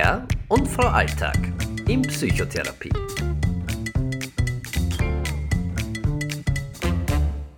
Herr und Frau Alltag in Psychotherapie.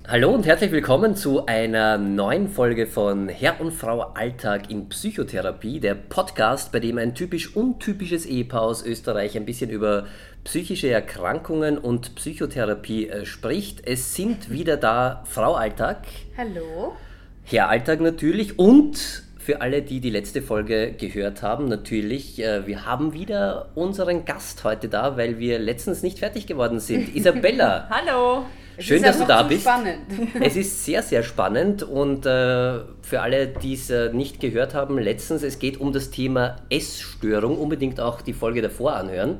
Hallo und herzlich willkommen zu einer neuen Folge von Herr und Frau Alltag in Psychotherapie, der Podcast, bei dem ein typisch untypisches Ehepaar aus Österreich ein bisschen über psychische Erkrankungen und Psychotherapie äh, spricht. Es sind wieder da Frau Alltag. Hallo. Herr Alltag natürlich und für alle, die die letzte Folge gehört haben, natürlich, äh, wir haben wieder unseren Gast heute da, weil wir letztens nicht fertig geworden sind. Isabella. Hallo. Schön, dass du da bist. Spannend. Es ist sehr, sehr spannend und äh, für alle, die es äh, nicht gehört haben, letztens, es geht um das Thema Essstörung, unbedingt auch die Folge davor anhören.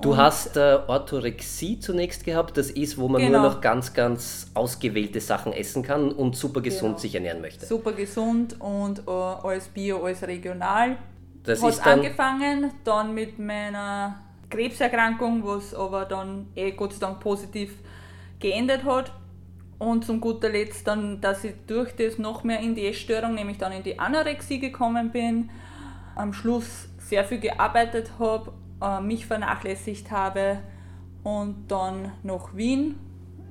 Du hast äh, Orthorexie zunächst gehabt, das ist, wo man genau. nur noch ganz, ganz ausgewählte Sachen essen kann und super gesund genau. sich ernähren möchte. Super gesund und äh, alles bio, alles regional. Das Hat ist dann angefangen, dann mit meiner Krebserkrankung, was aber dann eh Gott sei Dank positiv geendet hat. Und zum guter Letzt dann, dass ich durch das noch mehr in die Essstörung, nämlich dann in die Anorexie gekommen bin, am Schluss sehr viel gearbeitet habe, äh, mich vernachlässigt habe und dann nach Wien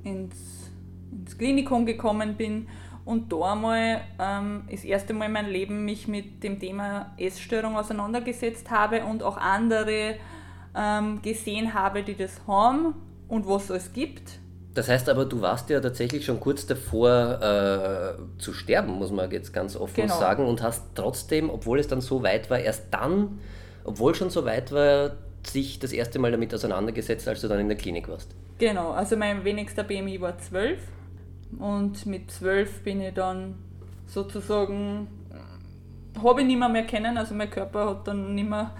ins, ins Klinikum gekommen bin und da mal ähm, das erste Mal in meinem Leben mich mit dem Thema Essstörung auseinandergesetzt habe und auch andere ähm, gesehen habe, die das haben und was es gibt das heißt aber, du warst ja tatsächlich schon kurz davor äh, zu sterben, muss man jetzt ganz offen genau. sagen, und hast trotzdem, obwohl es dann so weit war, erst dann, obwohl schon so weit war, sich das erste Mal damit auseinandergesetzt, als du dann in der Klinik warst. Genau, also mein wenigster BMI war 12 und mit 12 bin ich dann sozusagen, habe ich nicht mehr, mehr kennen, also mein Körper hat dann nicht mehr,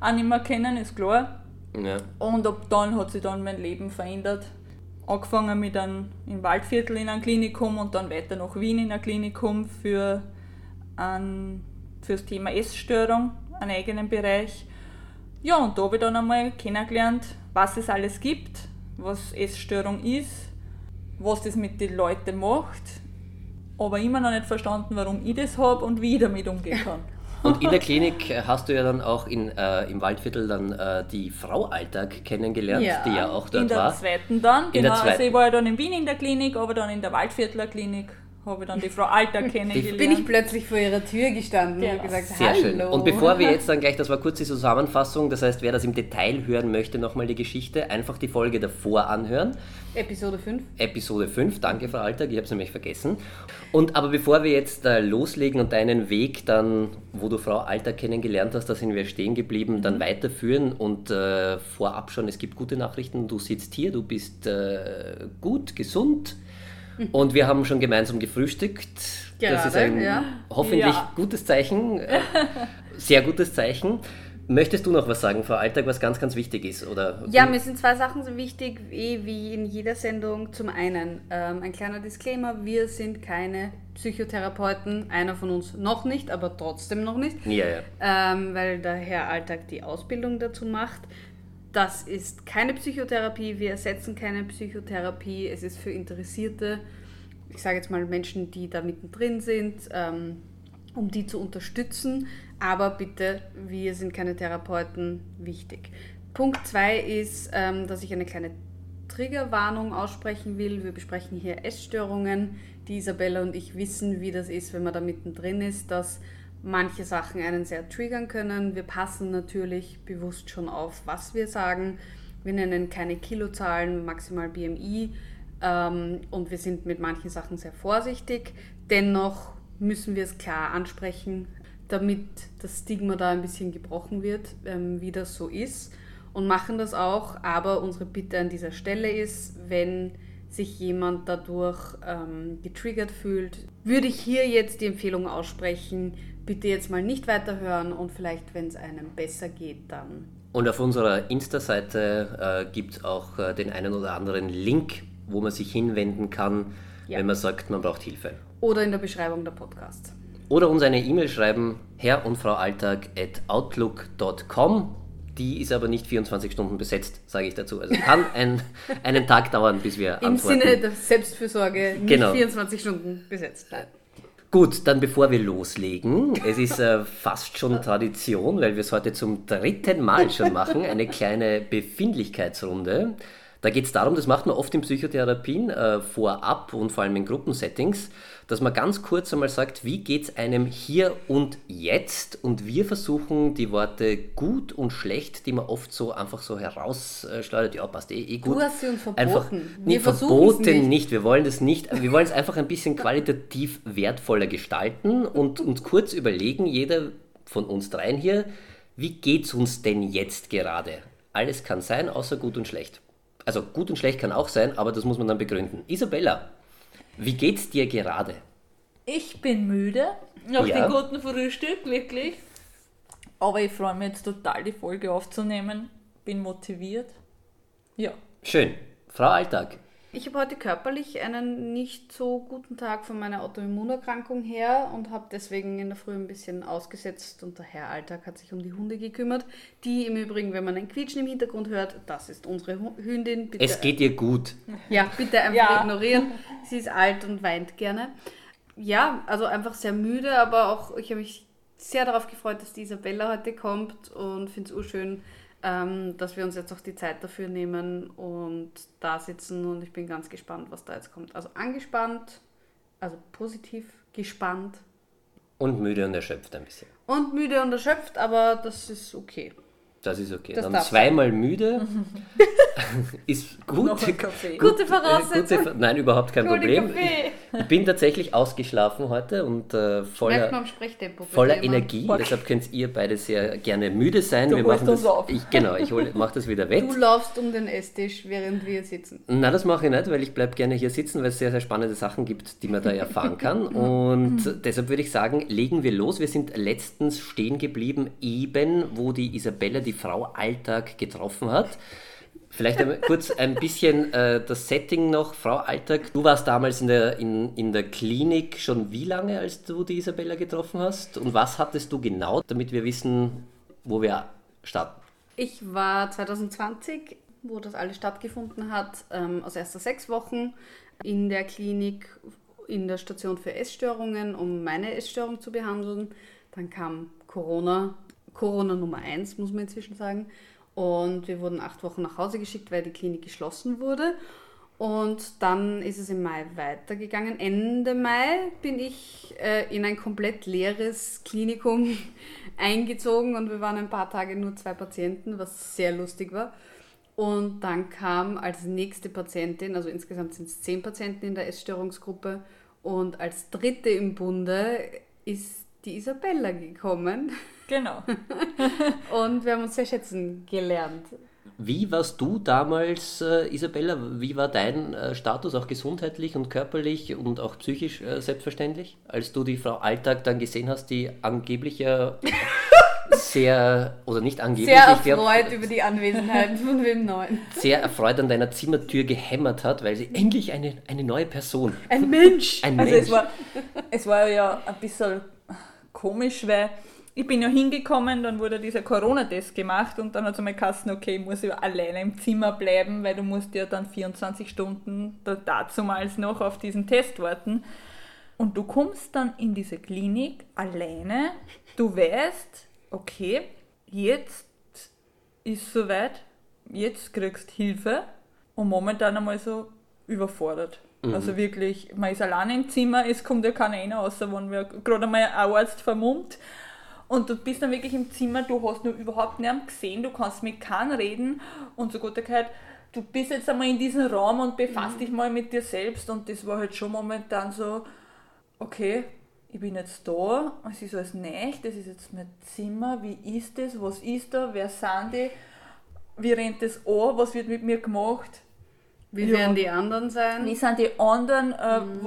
auch nicht mehr kennen, ist klar. Ja. Und ab dann hat sich dann mein Leben verändert angefangen mit einem im Waldviertel in einem Klinikum und dann weiter nach Wien in einem Klinikum für, ein, für das Thema Essstörung, einen eigenen Bereich. Ja, und da habe ich dann einmal kennengelernt, was es alles gibt, was Essstörung ist, was das mit den Leuten macht, aber immer noch nicht verstanden, warum ich das habe und wie ich damit umgehen kann. Und in der Klinik hast du ja dann auch in, äh, im Waldviertel dann äh, die Frau Alltag kennengelernt, ja, die ja auch dort war. In der war. zweiten dann, in genau. Zweiten. Also ich war ja dann in Wien in der Klinik, aber dann in der Waldviertler Klinik habe ich dann die Frau Alltag kennengelernt. Bin ich plötzlich vor ihrer Tür gestanden genau. und gesagt, Sehr Hallo. schön. Und bevor wir jetzt dann gleich, das war kurz die Zusammenfassung, das heißt, wer das im Detail hören möchte, nochmal die Geschichte, einfach die Folge davor anhören. Episode 5. Episode 5, danke Frau Alltag, ich habe es nämlich vergessen. Und aber bevor wir jetzt äh, loslegen und deinen Weg dann, wo du Frau Alltag kennengelernt hast, da sind wir stehen geblieben, dann mhm. weiterführen und äh, vorab schon, es gibt gute Nachrichten, du sitzt hier, du bist äh, gut, gesund, und wir haben schon gemeinsam gefrühstückt. Gerade, das ist ein ja. hoffentlich ja. gutes Zeichen, äh, sehr gutes Zeichen. Möchtest du noch was sagen, Frau Alltag, was ganz, ganz wichtig ist? Oder ja, mir sind zwei Sachen so wichtig, wie in jeder Sendung. Zum einen ähm, ein kleiner Disclaimer, wir sind keine Psychotherapeuten, einer von uns noch nicht, aber trotzdem noch nicht, ja, ja. Ähm, weil der Herr Alltag die Ausbildung dazu macht. Das ist keine Psychotherapie, wir ersetzen keine Psychotherapie. Es ist für Interessierte, ich sage jetzt mal Menschen, die da mittendrin sind, ähm, um die zu unterstützen. Aber bitte, wir sind keine Therapeuten, wichtig. Punkt 2 ist, ähm, dass ich eine kleine Triggerwarnung aussprechen will. Wir besprechen hier Essstörungen. Die Isabella und ich wissen, wie das ist, wenn man da mittendrin ist, dass manche Sachen einen sehr triggern können. Wir passen natürlich bewusst schon auf, was wir sagen. Wir nennen keine Kilozahlen, maximal BMI ähm, und wir sind mit manchen Sachen sehr vorsichtig. Dennoch müssen wir es klar ansprechen, damit das Stigma da ein bisschen gebrochen wird, ähm, wie das so ist und machen das auch. Aber unsere Bitte an dieser Stelle ist, wenn sich jemand dadurch ähm, getriggert fühlt, würde ich hier jetzt die Empfehlung aussprechen, bitte jetzt mal nicht weiterhören und vielleicht, wenn es einem besser geht, dann. Und auf unserer Insta-Seite äh, gibt es auch äh, den einen oder anderen Link, wo man sich hinwenden kann, ja. wenn man sagt, man braucht Hilfe. Oder in der Beschreibung der Podcasts. Oder uns eine E-Mail schreiben, Herr und Frau Alltag at outlook.com. Die ist aber nicht 24 Stunden besetzt, sage ich dazu. Also kann ein, einen Tag dauern, bis wir Im antworten. Im Sinne der Selbstfürsorge nicht genau. 24 Stunden besetzt. Nein. Gut, dann bevor wir loslegen, es ist äh, fast schon Tradition, weil wir es heute zum dritten Mal schon machen, eine kleine Befindlichkeitsrunde. Da geht es darum, das macht man oft in Psychotherapien äh, vorab und vor allem in Gruppensettings, dass man ganz kurz einmal sagt, wie geht es einem hier und jetzt und wir versuchen die Worte gut und schlecht, die man oft so einfach so herausschleudert, ja passt eh, eh gut. Du hast sie uns verboten. Einfach, nee, verboten nicht. nicht. wir wollen das nicht, wir wollen es einfach ein bisschen qualitativ wertvoller gestalten und uns kurz überlegen, jeder von uns dreien hier, wie geht es uns denn jetzt gerade? Alles kann sein, außer gut und schlecht. Also gut und schlecht kann auch sein, aber das muss man dann begründen. Isabella, wie geht's dir gerade? Ich bin müde nach ja. dem guten Frühstück, wirklich. Aber ich freue mich jetzt total, die Folge aufzunehmen. Bin motiviert. Ja. Schön. Frau Alltag, ich habe heute körperlich einen nicht so guten Tag von meiner Autoimmunerkrankung her und habe deswegen in der Früh ein bisschen ausgesetzt und der Herr Alltag hat sich um die Hunde gekümmert. Die im Übrigen, wenn man ein Quietschen im Hintergrund hört, das ist unsere Hündin. Bitte, es geht ihr gut. Ja, bitte einfach ja. ignorieren. Sie ist alt und weint gerne. Ja, also einfach sehr müde, aber auch ich habe mich sehr darauf gefreut, dass die Isabella heute kommt und finde es urschön, ähm, dass wir uns jetzt auch die Zeit dafür nehmen und da sitzen und ich bin ganz gespannt, was da jetzt kommt. Also angespannt, also positiv gespannt. Und müde und erschöpft ein bisschen. Und müde und erschöpft, aber das ist okay. Das ist okay. Das Dann zweimal sein. müde ist gut. Gute Voraussetzung. Gute, nein, überhaupt kein Gute Problem. Ich, ich, bin tatsächlich ausgeschlafen heute und äh, voller, voller Energie. Okay. Deshalb könnt ihr beide sehr gerne müde sein. Du wir machen das, auf. Ich, genau, ich mache das wieder weg. Du laufst um den Esstisch, während wir sitzen. Nein, das mache ich nicht, weil ich bleibe gerne hier sitzen, weil es sehr, sehr spannende Sachen gibt, die man da erfahren kann. und deshalb würde ich sagen, legen wir los. Wir sind letztens stehen geblieben, eben wo die Isabella die Frau Alltag getroffen hat. Vielleicht kurz ein bisschen äh, das Setting noch. Frau Alltag, du warst damals in der, in, in der Klinik schon wie lange, als du die Isabella getroffen hast? Und was hattest du genau, damit wir wissen, wo wir starten? Ich war 2020, wo das alles stattgefunden hat, ähm, aus erster sechs Wochen in der Klinik in der Station für Essstörungen, um meine Essstörung zu behandeln. Dann kam Corona Corona Nummer 1, muss man inzwischen sagen. Und wir wurden acht Wochen nach Hause geschickt, weil die Klinik geschlossen wurde. Und dann ist es im Mai weitergegangen. Ende Mai bin ich äh, in ein komplett leeres Klinikum eingezogen und wir waren ein paar Tage nur zwei Patienten, was sehr lustig war. Und dann kam als nächste Patientin, also insgesamt sind es zehn Patienten in der Essstörungsgruppe, und als dritte im Bunde ist die Isabella gekommen. Genau. und wir haben uns sehr schätzen gelernt. Wie warst du damals, äh, Isabella? Wie war dein äh, Status, auch gesundheitlich und körperlich und auch psychisch äh, selbstverständlich, als du die Frau Alltag dann gesehen hast, die angeblich ja sehr, oder nicht angeblich, sehr erfreut glaub, über die Anwesenheit von wem Neuen. Sehr erfreut an deiner Zimmertür gehämmert hat, weil sie endlich eine, eine neue Person. Ein Mensch! Ein also Mensch. Es, war, es war ja ein bisschen komisch, weil ich bin ja hingekommen, dann wurde dieser Corona-Test gemacht und dann hat es einmal geheißen, okay, ich muss ja alleine im Zimmer bleiben, weil du musst ja dann 24 Stunden dazumals noch auf diesen Test warten. Und du kommst dann in diese Klinik alleine, du weißt, okay, jetzt ist soweit, jetzt kriegst Hilfe und momentan einmal so überfordert. Mhm. Also wirklich, man ist alleine im Zimmer, es kommt ja keiner rein, außer wenn wir gerade einmal ein Arzt vermummt. Und du bist dann wirklich im Zimmer, du hast nur überhaupt niemanden gesehen, du kannst mit keinem reden und so gut gehört, du bist jetzt einmal in diesem Raum und befasst mhm. dich mal mit dir selbst und das war halt schon momentan so, okay, ich bin jetzt da, es ist alles nicht, das ist jetzt mein Zimmer, wie ist das, was ist da, wer sind die, wie rennt das an, was wird mit mir gemacht, wie ja. werden die anderen sein? Wie sind die anderen? Äh, mhm.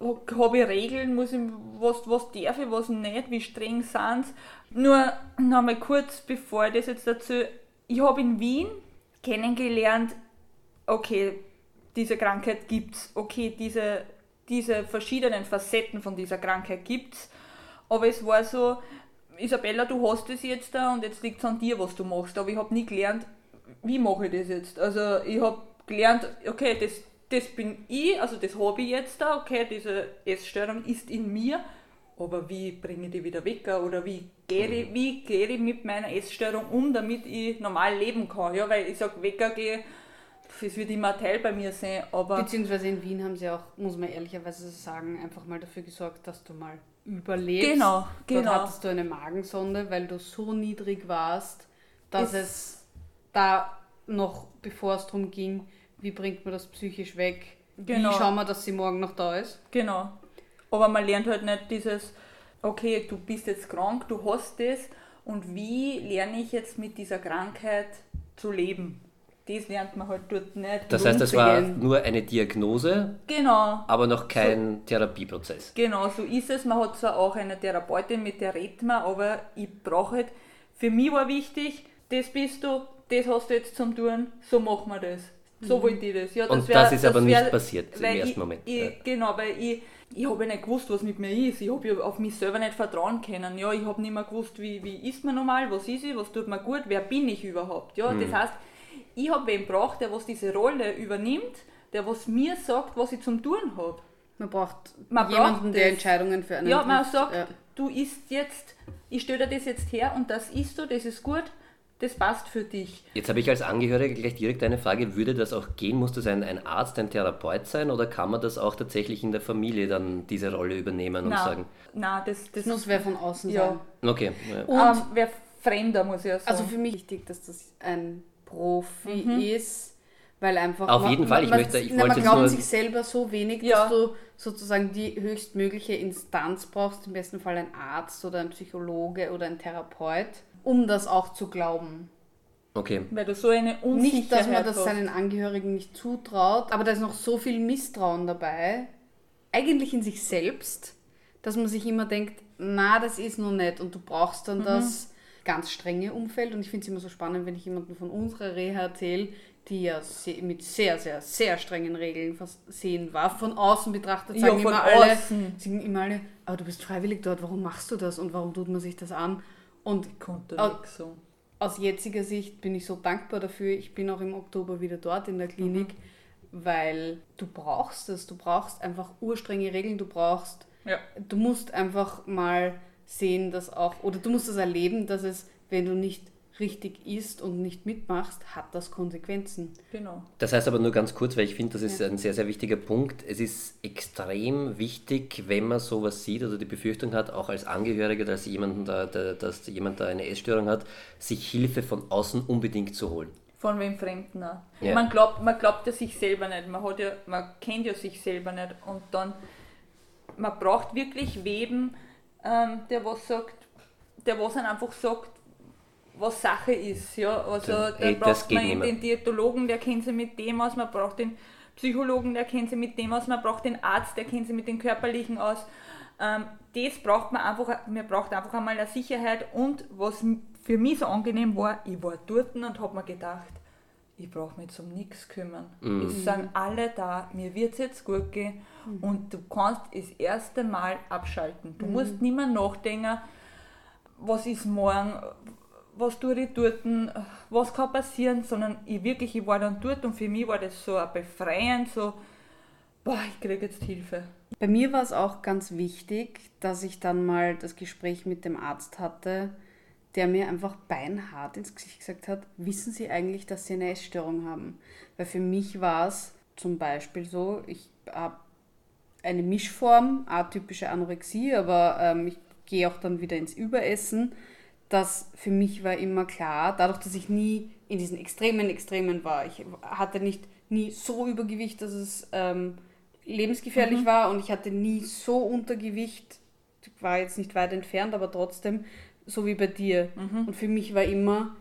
Habe ich Regeln? Muss ich, was, was darf ich, was nicht? Wie streng sind sie? Nur noch mal kurz, bevor ich das jetzt dazu. Ich habe in Wien kennengelernt, okay, diese Krankheit gibt es, okay, diese, diese verschiedenen Facetten von dieser Krankheit gibt es. Aber es war so, Isabella, du hast es jetzt da und jetzt liegt es an dir, was du machst. Aber ich habe nie gelernt, wie mache ich das jetzt. Also ich habe gelernt, okay, das, das bin ich, also das habe ich jetzt da, okay, diese Essstörung ist in mir, aber wie bringe ich die wieder weg oder wie gehe ich, wie gehe ich mit meiner Essstörung um, damit ich normal leben kann, ja, weil ich sage, Wecker gehe, es wird immer ein Teil bei mir sein, aber... Beziehungsweise in Wien haben sie auch, muss man ehrlicherweise sagen, einfach mal dafür gesorgt, dass du mal überlebst. Genau, genau. Dort hattest du eine Magensonde, weil du so niedrig warst, dass es, es da noch, bevor es darum ging, wie bringt man das psychisch weg, genau. wie schauen wir, dass sie morgen noch da ist. Genau. Aber man lernt halt nicht dieses, okay, du bist jetzt krank, du hast das und wie lerne ich jetzt mit dieser Krankheit zu leben? Das lernt man halt dort nicht. Das heißt, es war nur eine Diagnose, genau. aber noch kein so, Therapieprozess. Genau, so ist es. Man hat zwar auch eine Therapeutin, mit der redet man, aber ich brauche halt, für mich war wichtig, das bist du, das hast du jetzt zum Tun, so machen wir das. So mhm. wollte ich das. Ja, das Und wär, das ist aber wär, nicht passiert im ersten ich, Moment. Ich, ja. Genau, weil ich, ich habe ja nicht gewusst, was mit mir ist. Ich habe ja auf mich selber nicht vertrauen können. Ja, ich habe nicht mehr gewusst, wie, wie ist man normal, was ist ich, was tut mir gut, wer bin ich überhaupt. Ja, mhm. Das heißt, ich habe wen braucht, der was diese Rolle übernimmt, der was mir sagt, was ich zum tun habe. Man braucht man jemanden, braucht der Entscheidungen für einen Ja, man trifft. sagt, ja. du isst jetzt, ich stelle dir das jetzt her und das isst du, das ist gut das passt für dich. Jetzt habe ich als Angehöriger gleich direkt eine Frage, würde das auch gehen? Muss das ein, ein Arzt, ein Therapeut sein oder kann man das auch tatsächlich in der Familie dann diese Rolle übernehmen und na, sagen? Nein, das, das, das muss wer von außen ja. sein. Okay. Ja. Und ähm, wer Fremder muss ja sagen. Also für mich wichtig, dass das ein Profi mhm. ist. Weil einfach. Auf man, jeden Fall, ich man, möchte. Ich na, man glaubt sich selber so wenig, ja. dass du sozusagen die höchstmögliche Instanz brauchst, im besten Fall ein Arzt oder ein Psychologe oder ein Therapeut um das auch zu glauben. Okay. Weil du so eine Unsicherheit Nicht, dass man das seinen Angehörigen nicht zutraut, aber da ist noch so viel Misstrauen dabei, eigentlich in sich selbst, dass man sich immer denkt, na, das ist noch nicht und du brauchst dann mhm. das ganz strenge Umfeld und ich finde es immer so spannend, wenn ich jemanden von unserer Reha erzähle, die ja mit sehr, sehr, sehr strengen Regeln versehen war. Von außen betrachtet sagen ja, immer alle, sagen immer alle, aber du bist freiwillig dort, warum machst du das und warum tut man sich das an? Und konnte aus, so. aus jetziger Sicht bin ich so dankbar dafür. Ich bin auch im Oktober wieder dort in der Klinik, mhm. weil du brauchst es. Du brauchst einfach urstrenge Regeln. Du brauchst, ja. du musst einfach mal sehen, dass auch, oder du musst es das erleben, dass es, wenn du nicht richtig ist und nicht mitmachst, hat das Konsequenzen. Genau. Das heißt aber nur ganz kurz, weil ich finde, das ist ja. ein sehr, sehr wichtiger Punkt. Es ist extrem wichtig, wenn man sowas sieht oder die Befürchtung hat, auch als Angehöriger, dass, jemanden da, dass jemand da eine Essstörung hat, sich Hilfe von außen unbedingt zu holen. Von wem Fremden auch. Ja. Man, glaubt, man glaubt ja sich selber nicht, man, hat ja, man kennt ja sich selber nicht und dann, man braucht wirklich Weben, ähm, der was sagt, der was dann einfach sagt, was Sache ist. Ja? Also da braucht man den Diätologen, der kennt sich mit dem aus, man braucht den Psychologen, der kennt sich mit dem aus, man braucht den Arzt, der kennt sich mit den Körperlichen aus. Ähm, das braucht man einfach, man braucht einfach einmal eine Sicherheit und was für mich so angenehm war, ich war dort und habe mir gedacht, ich brauche mich um nichts kümmern. Mhm. Es sind alle da, mir wird es jetzt gut gehen mhm. und du kannst das erste Mal abschalten. Du mhm. musst nicht mehr nachdenken, was ist morgen, was tue ich dort, was kann passieren, sondern ich wirklich, ich war dann dort und für mich war das so ein befreiend, so, boah, ich kriege jetzt Hilfe. Bei mir war es auch ganz wichtig, dass ich dann mal das Gespräch mit dem Arzt hatte, der mir einfach beinhart ins Gesicht gesagt hat, wissen Sie eigentlich, dass Sie eine Essstörung haben? Weil für mich war es zum Beispiel so, ich habe eine Mischform, atypische Anorexie, aber ähm, ich gehe auch dann wieder ins Überessen dass für mich war immer klar, dadurch, dass ich nie in diesen extremen Extremen war, ich hatte nicht nie so Übergewicht, dass es ähm, lebensgefährlich mhm. war und ich hatte nie so Untergewicht, ich war jetzt nicht weit entfernt, aber trotzdem so wie bei dir. Mhm. Und für mich war immer,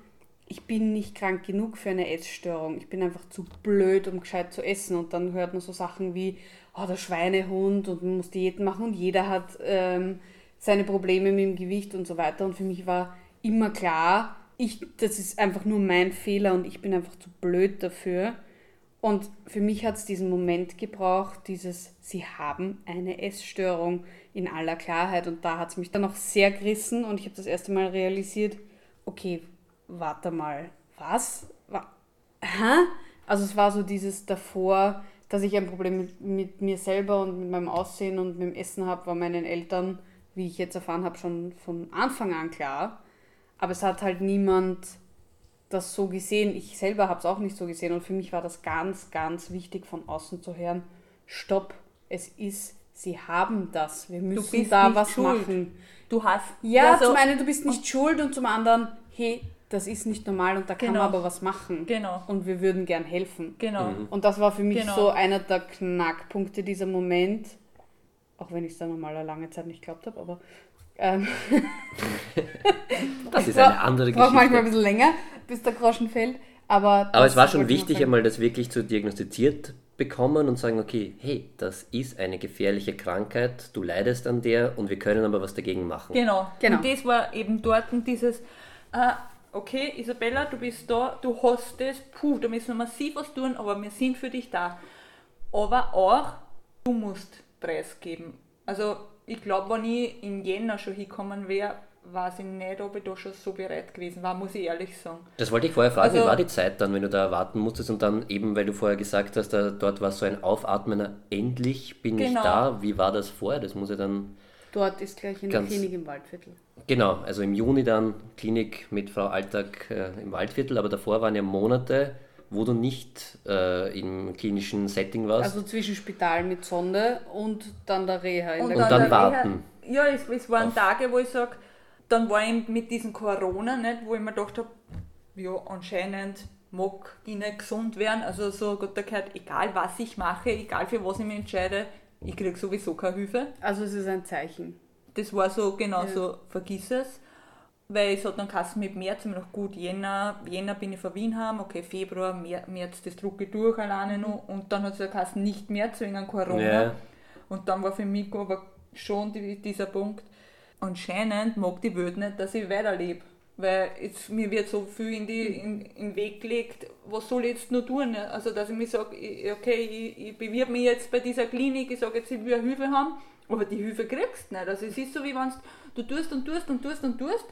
ich bin nicht krank genug für eine Essstörung. Ich bin einfach zu blöd, um gescheit zu essen. Und dann hört man so Sachen wie, oh, der Schweinehund und man muss Diäten machen und jeder hat ähm, seine Probleme mit dem Gewicht und so weiter. Und für mich war immer klar, ich, das ist einfach nur mein Fehler und ich bin einfach zu blöd dafür. Und für mich hat es diesen Moment gebraucht, dieses, sie haben eine Essstörung in aller Klarheit. Und da hat es mich dann auch sehr gerissen und ich habe das erste Mal realisiert, okay, warte mal, was? Hä? Also es war so dieses davor, dass ich ein Problem mit, mit mir selber und mit meinem Aussehen und mit dem Essen habe, war meinen Eltern, wie ich jetzt erfahren habe, schon von Anfang an klar. Aber es hat halt niemand das so gesehen. Ich selber habe es auch nicht so gesehen und für mich war das ganz, ganz wichtig von außen zu hören. Stopp, es ist, sie haben das. Wir müssen da was schuld. machen. Du hast. Ja, also, zum einen, du bist nicht schuld und zum anderen, hey, das ist nicht normal und da kann genau. man aber was machen. Genau. Und wir würden gern helfen. Genau. Mhm. Und das war für mich genau. so einer der Knackpunkte dieser Moment. Auch wenn ich es dann nochmal eine lange Zeit nicht geglaubt habe, aber. Ähm, das ist eine andere Geschichte. Braucht manchmal ein bisschen länger, bis der Groschen fällt. Aber, aber es war schon wichtig, einmal das wirklich zu diagnostiziert bekommen und sagen, okay, hey, das ist eine gefährliche Krankheit, du leidest an der und wir können aber was dagegen machen. Genau, genau. Und das war eben dort dieses, äh, okay, Isabella, du bist da, du hast das, puh, da müssen wir massiv was tun, aber wir sind für dich da. Aber auch, du musst preisgeben. Also ich glaube, wenn ich in Jänner schon hinkommen wäre, weiß ich nicht, ob ich da schon so bereit gewesen war, muss ich ehrlich sagen. Das wollte ich vorher fragen, also, wie war die Zeit dann, wenn du da warten musstest und dann eben, weil du vorher gesagt hast, da, dort war so ein Aufatmen, endlich bin genau. ich da. Wie war das vorher? Das muss ja dann... Dort ist gleich in der Klinik im Waldviertel. Genau, also im Juni dann Klinik mit Frau Alltag äh, im Waldviertel, aber davor waren ja Monate, wo du nicht äh, im klinischen Setting warst. Also zwischen Spital mit Sonde und dann der Reha. und, der dann warten. Reha, ja, es, es waren Auf. Tage, wo ich sage, dann war ich mit diesem Corona, nicht, wo ich mir gedacht habe, ja, anscheinend mag ich nicht gesund werden. Also so Gott gehört, egal was ich mache, egal für was ich mich entscheide, ich kriege sowieso keine Hilfe. Also es ist ein Zeichen. Das war so, genau ja. so, vergiss es. Weil es hat dann Kassen mit März immer noch gut, Jänner, Jänner bin ich von Wien heim, okay, Februar, März, das drucke ich durch alleine noch und dann hat es Kassen nicht März wegen Corona. Ja. Und dann war für mich aber schon die, dieser Punkt, anscheinend mag die Welt nicht, dass ich weiterlebe. Weil jetzt, mir wird so viel in, die, in, in den Weg gelegt, was soll ich jetzt nur tun? Also, dass ich mir sage, okay, ich, ich bewirbe mich jetzt bei dieser Klinik, ich sage jetzt, ich will Hilfe haben, aber die Hilfe kriegst du nicht. Also, es ist so, wie wenn du tust und tust und tust und tust,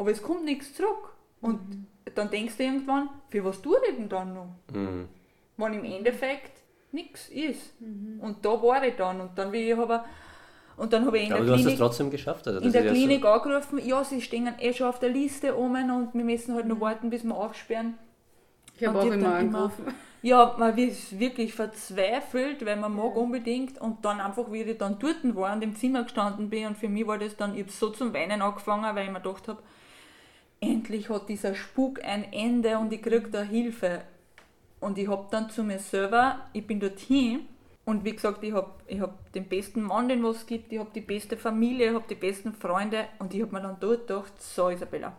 aber es kommt nichts zurück. Und mhm. dann denkst du irgendwann, für was tue ich denn dann noch? Mhm. Wenn im Endeffekt nichts ist. Mhm. Und da war ich dann. Und dann, wie ich aber und dann habe ich in Aber der Klinik, trotzdem geschafft. Also in der Klinik so angerufen, ja, sie stehen eh schon auf der Liste oben und wir müssen halt noch warten, bis wir aufsperren. Ich habe auch immer angerufen. ja, man ist wirklich verzweifelt, weil man mag unbedingt und dann einfach, wie ich dann dort war und im Zimmer gestanden bin und für mich war das dann, ich habe so zum Weinen angefangen, weil ich mir gedacht habe, endlich hat dieser Spuk ein Ende und ich kriege da Hilfe. Und ich habe dann zu mir selber, ich bin dorthin und wie gesagt, ich habe ich hab den besten Mann, den es gibt, ich habe die beste Familie, ich habe die besten Freunde und ich habe mir dann dort gedacht, so Isabella,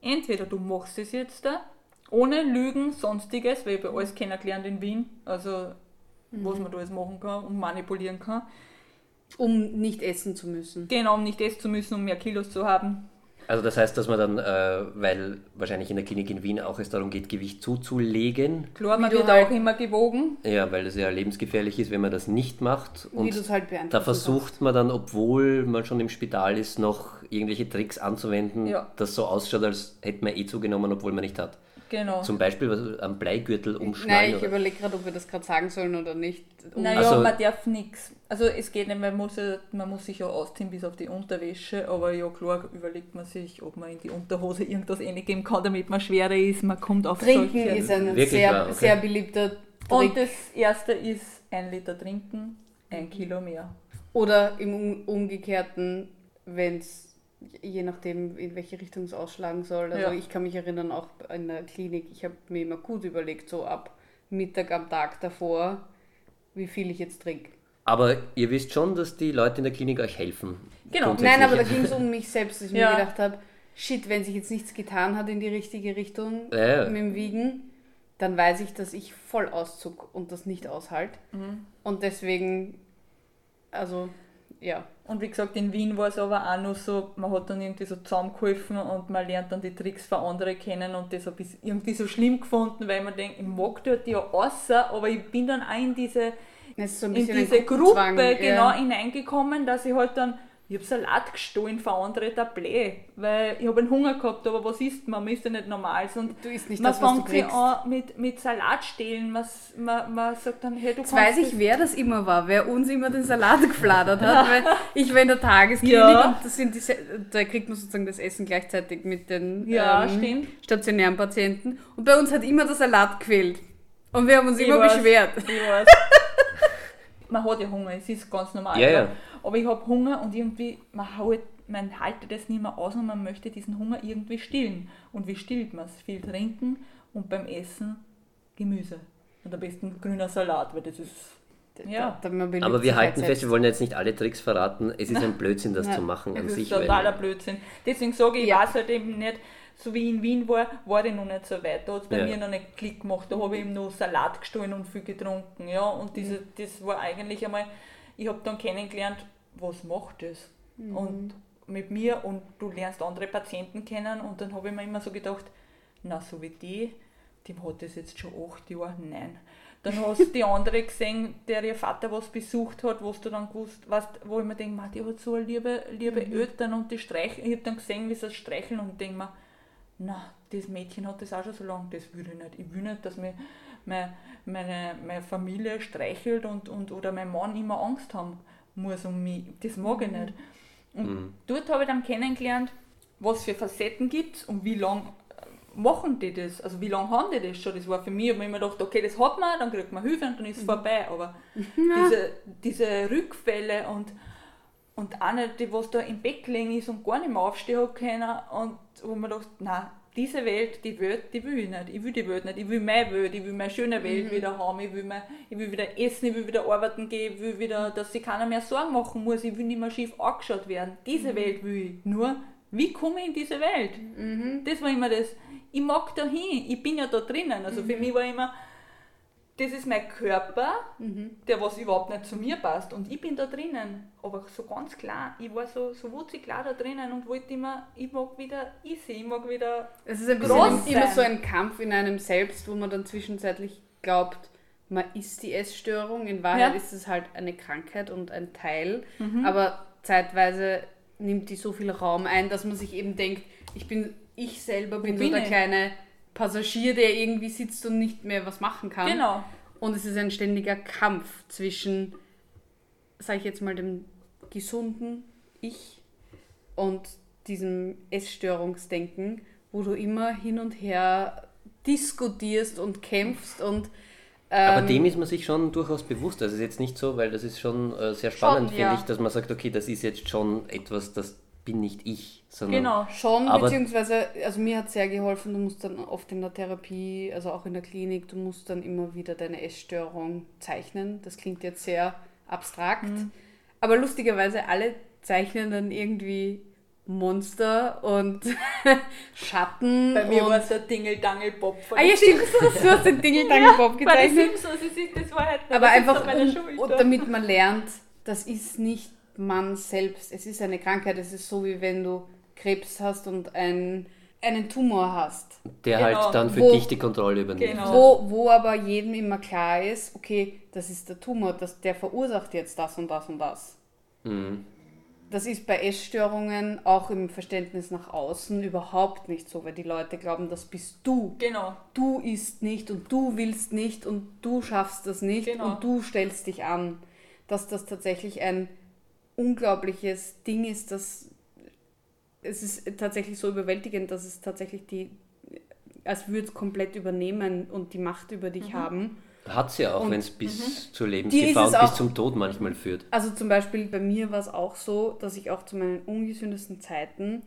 entweder du machst es jetzt da, ohne Lügen, sonstiges, weil ich habe alles kennengelernt in Wien, also mhm. was man da alles machen kann und manipulieren kann. Um nicht essen zu müssen. Genau, um nicht essen zu müssen, um mehr Kilos zu haben. Also das heißt, dass man dann, äh, weil wahrscheinlich in der Klinik in Wien auch es darum geht, Gewicht zuzulegen. Klar, man wird halt auch immer gewogen. Ja, weil es ja lebensgefährlich ist, wenn man das nicht macht. Und halt da versucht man dann, obwohl man schon im Spital ist, noch irgendwelche Tricks anzuwenden, ja. das so ausschaut, als hätte man eh zugenommen, obwohl man nicht hat. Genau. Zum Beispiel was, am Bleigürtel umschneiden. Nein, ich überlege gerade, ob wir das gerade sagen sollen oder nicht. Um naja, also, man darf nichts. Also es geht nicht, man muss, man muss sich ja ausziehen bis auf die Unterwäsche, aber ja klar überlegt man sich, ob man in die Unterhose irgendwas geben kann, damit man schwerer ist. Man kommt auf Trinken solche. ist ein sehr, okay. sehr beliebter Trick. Und das erste ist ein Liter trinken, ein Kilo mehr. Oder im Umgekehrten, wenn es je nachdem, in welche Richtung es ausschlagen soll. Also ja. ich kann mich erinnern, auch in der Klinik, ich habe mir immer gut überlegt, so ab Mittag am Tag davor, wie viel ich jetzt trinke. Aber ihr wisst schon, dass die Leute in der Klinik euch helfen. Genau. Nein, aber da ging es um mich selbst, dass ich ja. mir gedacht habe, shit, wenn sich jetzt nichts getan hat in die richtige Richtung ja. mit dem Wiegen, dann weiß ich, dass ich voll auszug und das nicht aushalte. Mhm. Und deswegen, also ja. Und wie gesagt, in Wien war es aber auch noch so, man hat dann irgendwie so zusammengeholfen und man lernt dann die Tricks von anderen kennen und das habe ich irgendwie so schlimm gefunden, weil man denkt, ich mag dort ja außer, aber ich bin dann auch in diese, so in diese Gruppe genau ja. hineingekommen, dass ich halt dann Ich habe Salat gestohlen für andere Tablet, weil ich habe einen Hunger gehabt, aber was isst man? Man isst ja nicht normal. Und du isst nicht man das, was fängt sich an mit, mit Salat stehlen. Man, man, man sagt dann, hey, du Jetzt weiß ich, wer das immer war, wer uns immer den Salat gefladert hat, weil ich war in der Tagesklinik ja. und das sind die, da kriegt man sozusagen das Essen gleichzeitig mit den ja, ähm, stationären Patienten. Und bei uns hat immer der Salat gefehlt. Und wir haben uns ich immer weiß, beschwert. Ich weiß. man hat ja Hunger, es ist ganz normal. Ja, ja. Aber ich habe Hunger und irgendwie, man, halt, man haltet das nicht mehr aus und man möchte diesen Hunger irgendwie stillen. Und wie stillt man es? Viel trinken und beim Essen Gemüse. Und am besten grüner Salat, weil das ist ja. Aber wir halten fest, wir wollen jetzt nicht alle Tricks verraten. Es ist ein Blödsinn, das Nein. zu machen es an sich. Das ist totaler Blödsinn. Deswegen sage ich, ich ja. weiß halt eben nicht, so wie ich in Wien war, war ich noch nicht so weit. Da hat es bei ja. mir noch nicht Klick gemacht. Da habe ich eben noch Salat gestohlen und viel getrunken. Ja, und diese, mhm. das war eigentlich einmal, ich habe dann kennengelernt, was macht das? Mhm. Und mit mir und du lernst andere Patienten kennen und dann habe ich mir immer so gedacht, na so wie die, die hat das jetzt schon acht Jahre, nein. Dann hast du die andere gesehen, der ihr Vater was besucht hat, wo du dann gewusst, weißt, wo ich mir denke, die hat so liebe, liebe mhm. Eltern und die streicheln. Ich habe dann gesehen, wie sie streicheln und denke mir, na, das Mädchen hat das auch schon so lange, das will ich nicht. Ich will nicht, dass mir meine, meine, meine Familie streichelt und, und, oder mein Mann immer Angst haben muss um mich. Das mag ich nicht. Und mhm. dort habe ich dann kennengelernt, was für Facetten gibt es und wie lange machen die das? Also wie lange haben die das schon? Das war für mich, ich habe mir immer gedacht, okay, das hat man, dann kriegt man Hilfe und dann ist es mhm. vorbei. Aber diese, diese Rückfälle und, und eine, die was da im Bett liegen ist und gar nicht mehr aufstehen hat können und wo man dachte, nein, diese Welt, die Welt, die will ich nicht. Ich will die Welt nicht. Ich will meine Welt, ich will meine schöne Welt mhm. wieder haben. Ich will, mein, ich will wieder essen, ich will wieder arbeiten gehen, ich will wieder, dass sich keiner mehr Sorgen machen muss. Ich will nicht mehr schief angeschaut werden. Diese mhm. Welt will ich. Nur, wie komme ich in diese Welt? Mhm. Das war immer das. Ich mag da hin. Ich bin ja da drinnen. Also für mhm. mich war immer, das ist mein Körper, mhm. der was überhaupt nicht zu mir passt und ich bin da drinnen, aber so ganz klar, ich war so, so wutzig klar da drinnen und wollte immer, ich mag wieder easy, ich mag wieder Es ist ein bisschen immer so ein Kampf in einem selbst, wo man dann zwischenzeitlich glaubt, man ist die Essstörung, in Wahrheit ja. ist es halt eine Krankheit und ein Teil, mhm. aber zeitweise nimmt die so viel Raum ein, dass man sich eben denkt, ich bin, ich selber bin, bin so der kleine Passagier, der irgendwie sitzt und nicht mehr was machen kann. Genau. Und es ist ein ständiger Kampf zwischen, sage ich jetzt mal, dem gesunden Ich und diesem Essstörungsdenken, wo du immer hin und her diskutierst und kämpfst und ähm, aber dem ist man sich schon durchaus bewusst. Das ist jetzt nicht so, weil das ist schon äh, sehr spannend, finde ja. ich, dass man sagt, okay, das ist jetzt schon etwas, das bin nicht ich. Sondern genau, schon, beziehungsweise, also mir hat sehr geholfen, du musst dann oft in der Therapie, also auch in der Klinik, du musst dann immer wieder deine Essstörung zeichnen. Das klingt jetzt sehr abstrakt, mhm. aber lustigerweise alle zeichnen dann irgendwie Monster und Schatten. Bei mir war es der Dingle-Dangle-Bob. Ah ja, stimmt, du hast den Dingle-Dangle-Bob ja, gezeichnet. Bei Simpsons, das war halt Aber einfach, um, damit man lernt, das ist nicht man selbst. Es ist eine Krankheit, es ist so wie wenn du Krebs hast und ein, einen Tumor hast. Der halt genau. halt dann für wo, dich die Kontrolle übernimmt. Genau. Wo, wo aber jedem immer klar ist, okay, das ist der Tumor, das, der verursacht jetzt das und das und das. Mhm. Das ist bei Essstörungen auch im Verständnis nach außen überhaupt nicht so, weil die Leute glauben, das bist du. Genau. Du isst nicht und du willst nicht und du schaffst das nicht genau. und du stellst dich an. Dass das tatsächlich ein unglaubliches Ding ist, dass es ist tatsächlich so überwältigend, dass es tatsächlich die, als würde es komplett übernehmen und die Macht über dich mhm. haben. Hat sie ja auch, wenn es bis mhm. zur Lebensgefahr und bis zum Tod manchmal führt. Also zum Beispiel bei mir war es auch so, dass ich auch zu meinen ungesündesten Zeiten,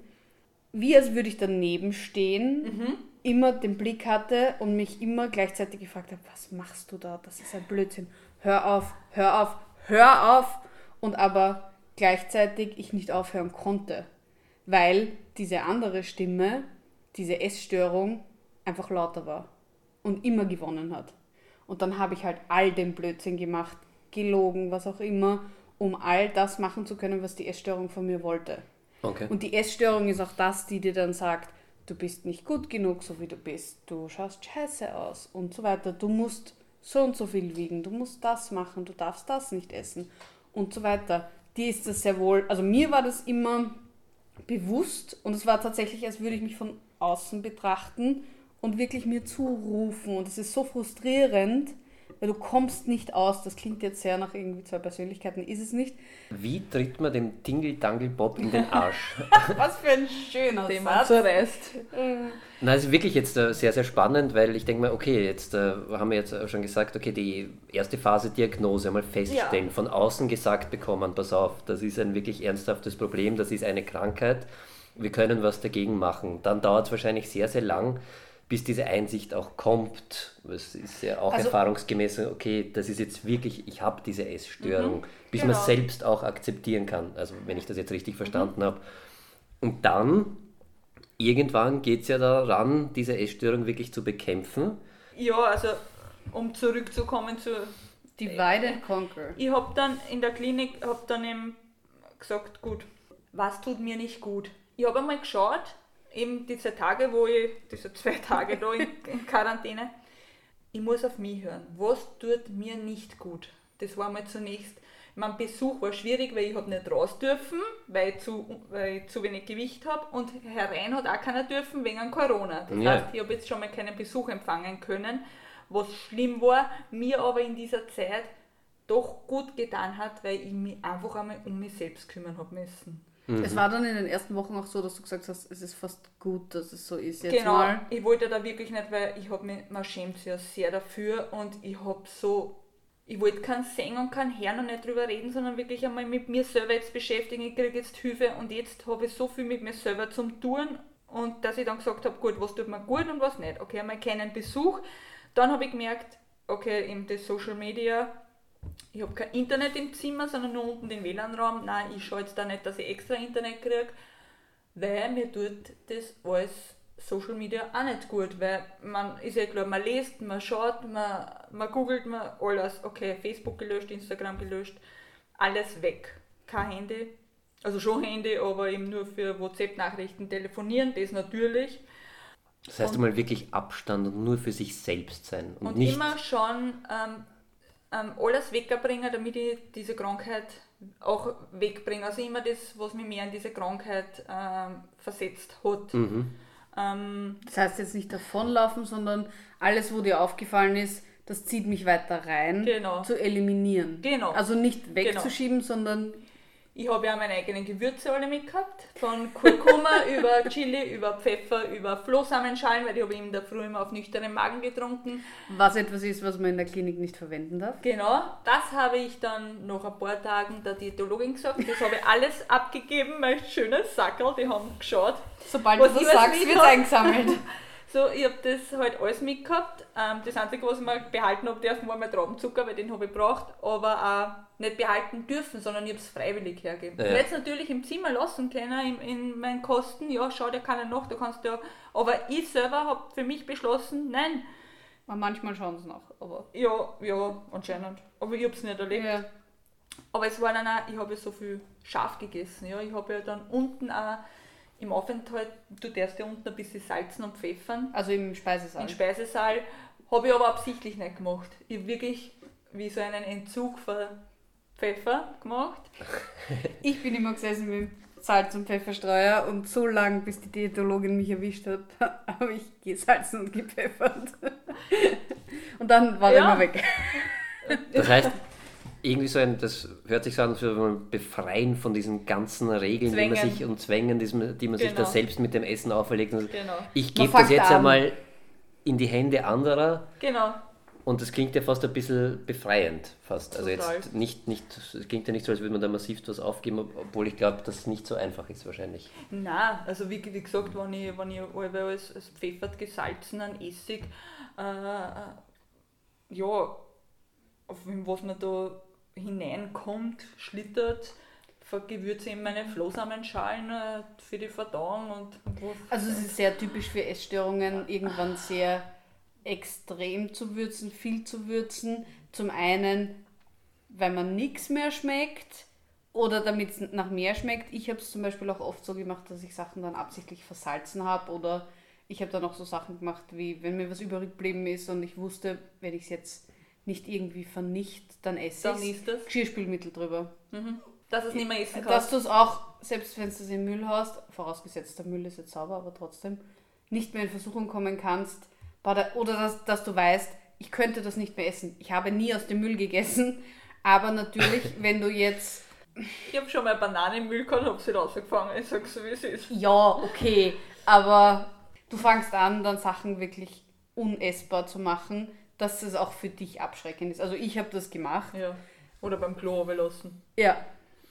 wie als würde ich daneben stehen, mhm. immer den Blick hatte und mich immer gleichzeitig gefragt habe, was machst du da? Das ist ein Blödsinn. Hör auf, hör auf, hör auf. Und aber gleichzeitig ich nicht aufhören konnte weil diese andere Stimme, diese Essstörung, einfach lauter war und immer gewonnen hat. Und dann habe ich halt all den Blödsinn gemacht, gelogen, was auch immer, um all das machen zu können, was die Essstörung von mir wollte. Okay. Und die Essstörung ist auch das, die dir dann sagt, du bist nicht gut genug, so wie du bist, du schaust scheiße aus und so weiter. Du musst so und so viel wiegen, du musst das machen, du darfst das nicht essen und so weiter. Die ist das sehr wohl, also mir war das immer bewusst und es war tatsächlich, als würde ich mich von außen betrachten und wirklich mir zurufen. Und es ist so frustrierend, weil du kommst nicht aus. Das klingt jetzt sehr nach irgendwie zwei Persönlichkeiten, ist es nicht. Wie tritt man dem Dingle-Dangle-Bob in den Arsch? Was für ein schöner Den man zerreißt. Na, es ist wirklich jetzt äh, sehr, sehr spannend, weil ich denke mal, okay, jetzt äh, haben wir jetzt schon gesagt, okay, die erste Phase Diagnose einmal feststellen, ja. von außen gesagt bekommen, pass auf, das ist ein wirklich ernsthaftes Problem, das ist eine Krankheit, wir können was dagegen machen. Dann dauert es wahrscheinlich sehr, sehr lang, bis diese Einsicht auch kommt. Es ist ja auch also, erfahrungsgemäß, okay, das ist jetzt wirklich, ich habe diese Essstörung, mhm, bis genau. man selbst auch akzeptieren kann. Also wenn ich das jetzt richtig verstanden mhm. habe. Und dann, irgendwann geht es ja daran, diese Essstörung wirklich zu bekämpfen. Ja, also um zurückzukommen zu... Divide and Conquer. Ich habe dann in der Klinik, habe dann eben gesagt, gut, was tut mir nicht gut? Ich habe einmal geschaut, eben diese Tage, wo ich, diese zwei Tage da in, in Quarantäne, ich muss auf mich hören. Was tut mir nicht gut? Das war mal zunächst. Mein Besuch war schwierig, weil ich habe nicht raus dürfen, weil ich zu, weil ich zu wenig Gewicht habe und herein hat auch keiner dürfen wegen Corona. Das ja. heißt, ich habe jetzt schon mal keinen Besuch empfangen können, was schlimm war, mir aber in dieser Zeit doch gut getan hat, weil ich mich einfach einmal um mich selbst kümmern habe müssen. Mhm. Es war dann in den ersten Wochen auch so, dass du gesagt hast, es ist fast gut, dass es so ist jetzt genau, mal. ich wollte da wirklich nicht, weil ich habe mich, man schämt sich ja sehr dafür und ich habe so, ich wollte keinen sehen und keinen Herrn und nicht drüber reden, sondern wirklich einmal mit mir selber jetzt beschäftigen, ich kriege jetzt Hilfe und jetzt habe ich so viel mit mir selber zum Tun und dass ich dann gesagt habe, gut, was tut mir gut und was nicht. Okay, einmal keinen Besuch. Dann habe ich gemerkt, okay, eben das Social Media, ich habe kein Internet im Zimmer, sondern nur unten den WLAN-Raum. Nein, ich schaue jetzt da nicht, dass ich extra Internet kriege, weil mir tut das alles Social Media auch nicht gut, weil man ist ja klar, man liest, man schaut, man, man googelt, man alles, okay, Facebook gelöscht, Instagram gelöscht, alles weg. Kein Handy, also schon Handy, aber eben nur für WhatsApp-Nachrichten telefonieren, das natürlich. Das heißt und, mal wirklich Abstand und nur für sich selbst sein. Und, und nicht immer schon ähm, ähm, alles wegbringen, damit ich diese Krankheit auch wegbringe. Also immer das, was mich mehr in diese Krankheit ähm, versetzt hat. Mhm. Ähm, das heißt jetzt nicht davonlaufen, sondern alles, wo dir aufgefallen ist, das zieht mich weiter rein, genau. zu eliminieren. Genau. Also nicht wegzuschieben, genau. sondern ich habe ja meine eigenen Gewürze alle mitgehabt, von Kurkuma über Chili, über Pfeffer, über Flohsamenschalen, weil ich habe in der Früh immer auf nüchternen Magen getrunken. Was etwas ist, was man in der Klinik nicht verwenden darf? Genau, das habe ich dann nach ein paar Tagen der Diätologin gesagt. Das habe ich alles abgegeben, mein schönes Sackerl, die haben geschaut. Sobald du das sagst, wird es eingesammelt. So, ich habe das halt alles mitgehabt. Ähm, das Einzige, was ich mir behalten habe, dürfen, war mein Traubenzucker, weil den habe ich gebraucht, aber auch nicht behalten dürfen, sondern ich habe es freiwillig hergegeben. Ja. Ich hätte es natürlich im Zimmer lassen können, in, in meinen Kosten, ja, schau, der kann ja noch, da kannst du ja. Aber ich selber habe für mich beschlossen, nein. Manchmal schauen sie noch, aber. Ja, ja, anscheinend. Aber ich habe es nicht erlebt. Ja. Aber es war dann auch, ich habe ja so viel scharf gegessen, ja. Ich habe ja dann unten auch im Aufenthalt, du darfst ja unten ein bisschen salzen und pfeffern. Also im Speisesaal. Im Speisesaal. Habe ich aber absichtlich nicht gemacht. Ich habe wirklich wie so einen Entzug von Pfeffer gemacht. ich bin immer gesessen mit Salz- und Pfefferstreuer und so lange, bis die Diätologin mich erwischt hat, habe ich gesalzen und gepfeffert. und dann war ja. er immer weg. Das heißt, irgendwie so ein, das hört sich so an, so ein Befreien von diesen ganzen Regeln, die man sich und Zwängen, die man, man genau. sich da genau. selbst mit dem Essen auferlegt. Genau. Ich gebe das jetzt an. einmal in die Hände anderer. Genau. Und das klingt ja fast ein bisschen befreiend, fast. Also jetzt nicht, nicht, es klingt ja nicht so, als würde man da massiv was aufgeben, obwohl ich glaube, dass es nicht so einfach ist wahrscheinlich. Na, also wie, wie gesagt, wenn ich, wenn ich alles, alles pfeffert, gesalzenen Essig, äh, äh, ja, auf was man da hineinkommt, schlittert, vergewürze in meine Flohsamenschalen äh, für die Verdauung und Also es ist sehr typisch für Essstörungen, irgendwann sehr extrem zu würzen, viel zu würzen. Zum einen, weil man nichts mehr schmeckt oder damit es nach mehr schmeckt. Ich habe es zum Beispiel auch oft so gemacht, dass ich Sachen dann absichtlich versalzen habe oder ich habe dann auch so Sachen gemacht, wie wenn mir was übrig geblieben ist und ich wusste, wenn ich es jetzt nicht irgendwie vernichtet, dann esse ich Geschirrspülmittel drüber. Mhm. Dass es nicht mehr essen kannst. Dass du es auch, selbst wenn du es im Müll hast, vorausgesetzt der Müll ist jetzt sauber, aber trotzdem, nicht mehr in Versuchung kommen kannst, oder dass, dass du weißt, ich könnte das nicht mehr essen. Ich habe nie aus dem Müll gegessen, aber natürlich, wenn du jetzt ich habe schon mal Banane im Müll gehabt und habe sie rausgefangen. Ich sage so, wie es ist. Ja, okay. Aber du fangst an, dann Sachen wirklich unessbar zu machen, dass es auch für dich abschreckend ist. Also ich habe das gemacht. Ja. Oder beim Klo lassen. Ja.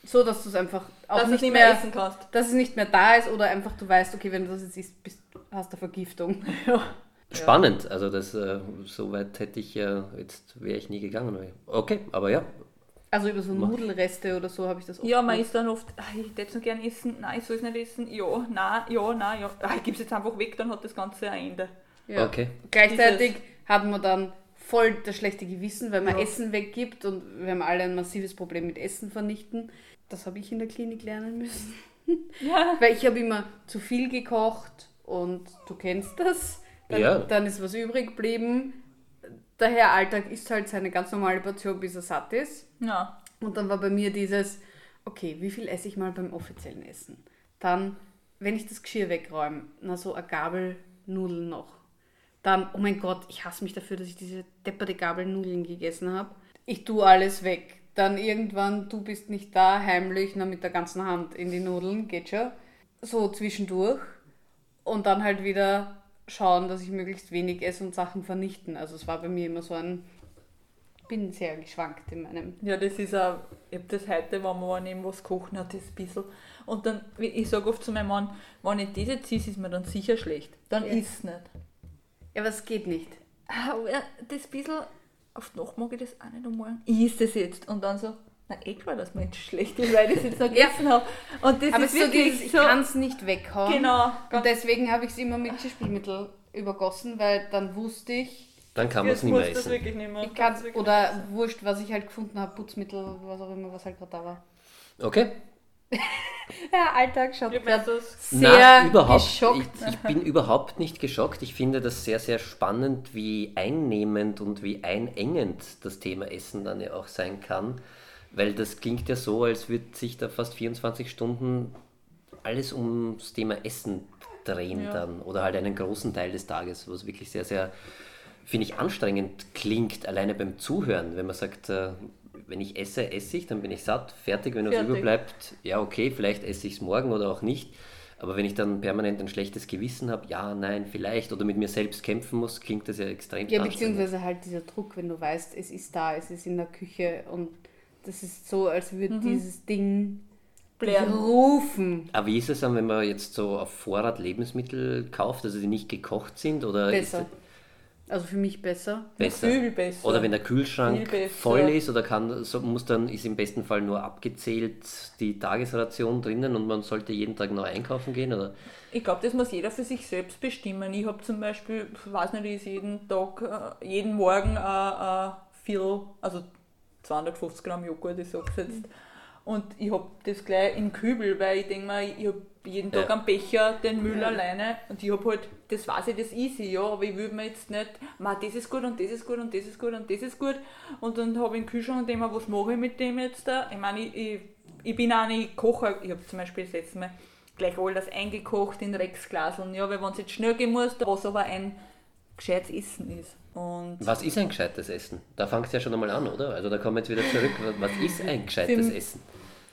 So, dass du es einfach auch dass nicht, nicht mehr, mehr, essen kannst. Dass es nicht mehr da ist oder einfach du weißt, okay, wenn du das jetzt isst, bist, hast du Vergiftung. Ja. Spannend, also das äh, so weit hätte ich ja, jetzt wäre ich nie gegangen. Okay, aber ja, also über so Nudelreste oder so habe ich das oft. Ja, man ist dann oft, ach, ich hätte es noch gerne essen, nein, ich soll es nicht essen, ja, nein, ja, nein, ja. Ach, ich gebe es jetzt einfach weg, dann hat das Ganze ein Ende. Ja. Okay. Gleichzeitig Dieses haben wir dann voll das schlechte Gewissen, weil man ja. Essen weggibt und wir haben alle ein massives Problem mit Essen vernichten. Das habe ich in der Klinik lernen müssen. Ja. weil ich habe immer zu viel gekocht und du kennst das. Dann, ja. dann ist was übrig geblieben der Herr Alltag isst halt seine ganz normale Portion, bis er satt ist. Ja. Und dann war bei mir dieses, okay, wie viel esse ich mal beim offiziellen Essen? Dann, wenn ich das Geschirr wegräume, na so eine Gabel Nudeln noch. Dann, oh mein Gott, ich hasse mich dafür, dass ich diese depperte Gabel Nudeln gegessen habe. Ich tue alles weg. Dann irgendwann, du bist nicht da, heimlich, na mit der ganzen Hand in die Nudeln, geht schon. So zwischendurch. Und dann halt wieder schauen, dass ich möglichst wenig esse und Sachen vernichten. Also es war bei mir immer so ein, bin sehr geschwankt in meinem. Ja, das ist auch, ich habe das heute, wenn man irgendwas kochen hat, das bisschen. Und dann, ich sage oft zu meinem Mann, wenn ich das jetzt ist, ist mir dann sicher schlecht. Dann ja. ist es nicht. Ja, aber es geht nicht. Aber das bisschen, oft noch mag ich das auch nicht ummachen. Ich ist es jetzt. Und dann so, na eh klar, dass Mensch schlecht ist, weil ich es jetzt noch gegessen habe. Und das Aber ist wirklich so, dieses, ich kann es nicht weghauen. Genau. Und deswegen habe ich es immer mit Geschirrspülmittel übergossen, weil dann wusste ich, dann kann man es nicht mehr essen. Wirklich nicht mehr. Ich kann, oder wurscht, was ich halt gefunden habe, Putzmittel, was auch immer, was halt gerade da war. Okay. ja, Alltag schaut sehr Na, überhaupt, geschockt. Ich, ich, bin überhaupt nicht geschockt. Ich finde das sehr, sehr spannend, wie einnehmend und wie einengend das Thema Essen dann ja auch sein kann. Weil das klingt ja so, als würde sich da fast 24 Stunden alles ums Thema Essen drehen ja. dann. Oder halt einen großen Teil des Tages, was wirklich sehr, sehr, finde ich, anstrengend klingt, alleine beim Zuhören. Wenn man sagt, äh, wenn ich esse, esse ich, dann bin ich satt, fertig. Wenn was überbleibt, ja okay, vielleicht esse ich es morgen oder auch nicht. Aber wenn ich dann permanent ein schlechtes Gewissen habe, ja, nein, vielleicht, oder mit mir selbst kämpfen muss, klingt das ja extrem Ja, beziehungsweise halt dieser Druck, wenn du weißt, es ist da, es ist in der Küche und das ist so, als würde mhm. dieses Ding Blären. rufen. Aber wie ist es dann, wenn man jetzt so auf Vorrat Lebensmittel kauft, also die nicht gekocht sind? Oder besser. Also für mich besser. Besser. Viel besser. Oder wenn der Kühlschrank voll ist oder kann, so muss dann, ist im besten Fall nur abgezählt die Tagesration drinnen und man sollte jeden Tag neu einkaufen gehen? Oder? Ich glaube, das muss jeder für sich selbst bestimmen. Ich habe zum Beispiel, ich weiß nicht, ist jeden Tag, äh, jeden Morgen ein Viertel, also 250 Gramm Joghurt, ich sage jetzt. Mhm. Und ich habe das gleich im Kübel, weil ich denke mal, ich habe jeden Tag ja. am Becher den Müll ja. alleine und ich habe halt, das weiß ich, das easy, ja, aber ich würde mir jetzt nicht, ma, das ist gut und das ist gut und das ist gut und das ist gut und dann habe ich einen Kühlschrank und denke was mache ich mit dem jetzt da? Ich meine, ich, ich, ich bin auch nicht Kocher, ich habe zum Beispiel das letzte Mal gleich alles eingekocht in Rexglaseln, ja, weil wenn es jetzt schnell gehen muss, was aber ein gescheites Essen ist. Und was ist ein gescheites Essen? Da fängt es ja schon einmal an, oder? Also da kommen wir jetzt wieder zurück. Was ist ein gescheites Essen?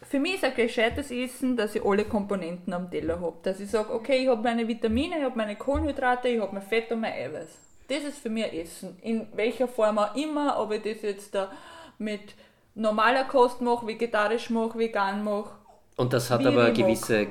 Für mich ist ein gescheites Essen, dass ich alle Komponenten am Teller habe. Dass ich sage, okay, ich habe meine Vitamine, ich habe meine Kohlenhydrate, ich habe mein Fett und mein Eiweiß. Das ist für mich Essen. In welcher Form auch immer, ob ich das jetzt da mit normaler Kost mache, vegetarisch mache, vegan mache. Und das hat aber gewisse mag.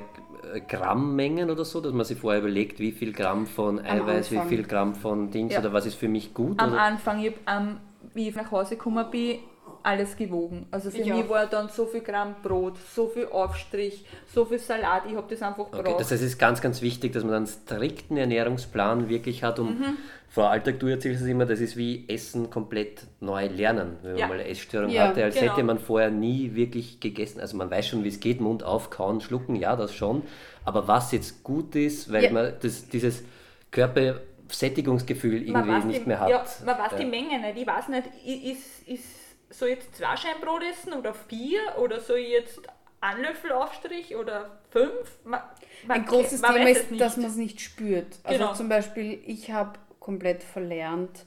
Äh, Grammmengen oder so, dass man sich vorher überlegt, wie viel Gramm von Eiweiß, wie viel Gramm von Dings ja. oder was ist für mich gut? Am oder? Anfang, ich, um, wie ich nach Hause gekommen bin, alles gewogen. Also für ich mich auch. war dann so viel Gramm Brot, so viel Aufstrich, so viel Salat, ich habe das einfach okay, Das heißt, es ist ganz, ganz wichtig, dass man einen strikten Ernährungsplan wirklich hat, um mhm. Frau Alltag, du erzählst es immer, das ist wie Essen komplett neu lernen, wenn ja. man mal eine Essstörung ja, hatte, als genau. hätte man vorher nie wirklich gegessen. Also man weiß schon, wie es geht, Mund aufkauen, schlucken, ja, das schon. Aber was jetzt gut ist, weil ja. man das, dieses Körpersättigungsgefühl irgendwie nicht die, mehr hat. Ja, man weiß die Menge nicht. Ich weiß nicht, ist, ist so jetzt zwei Scheinbrot essen oder vier oder so jetzt ein Löffel Aufstrich oder fünf. Man, man, ein großes Thema ist, dass man es nicht spürt. Also genau. zum Beispiel, ich habe komplett verlernt,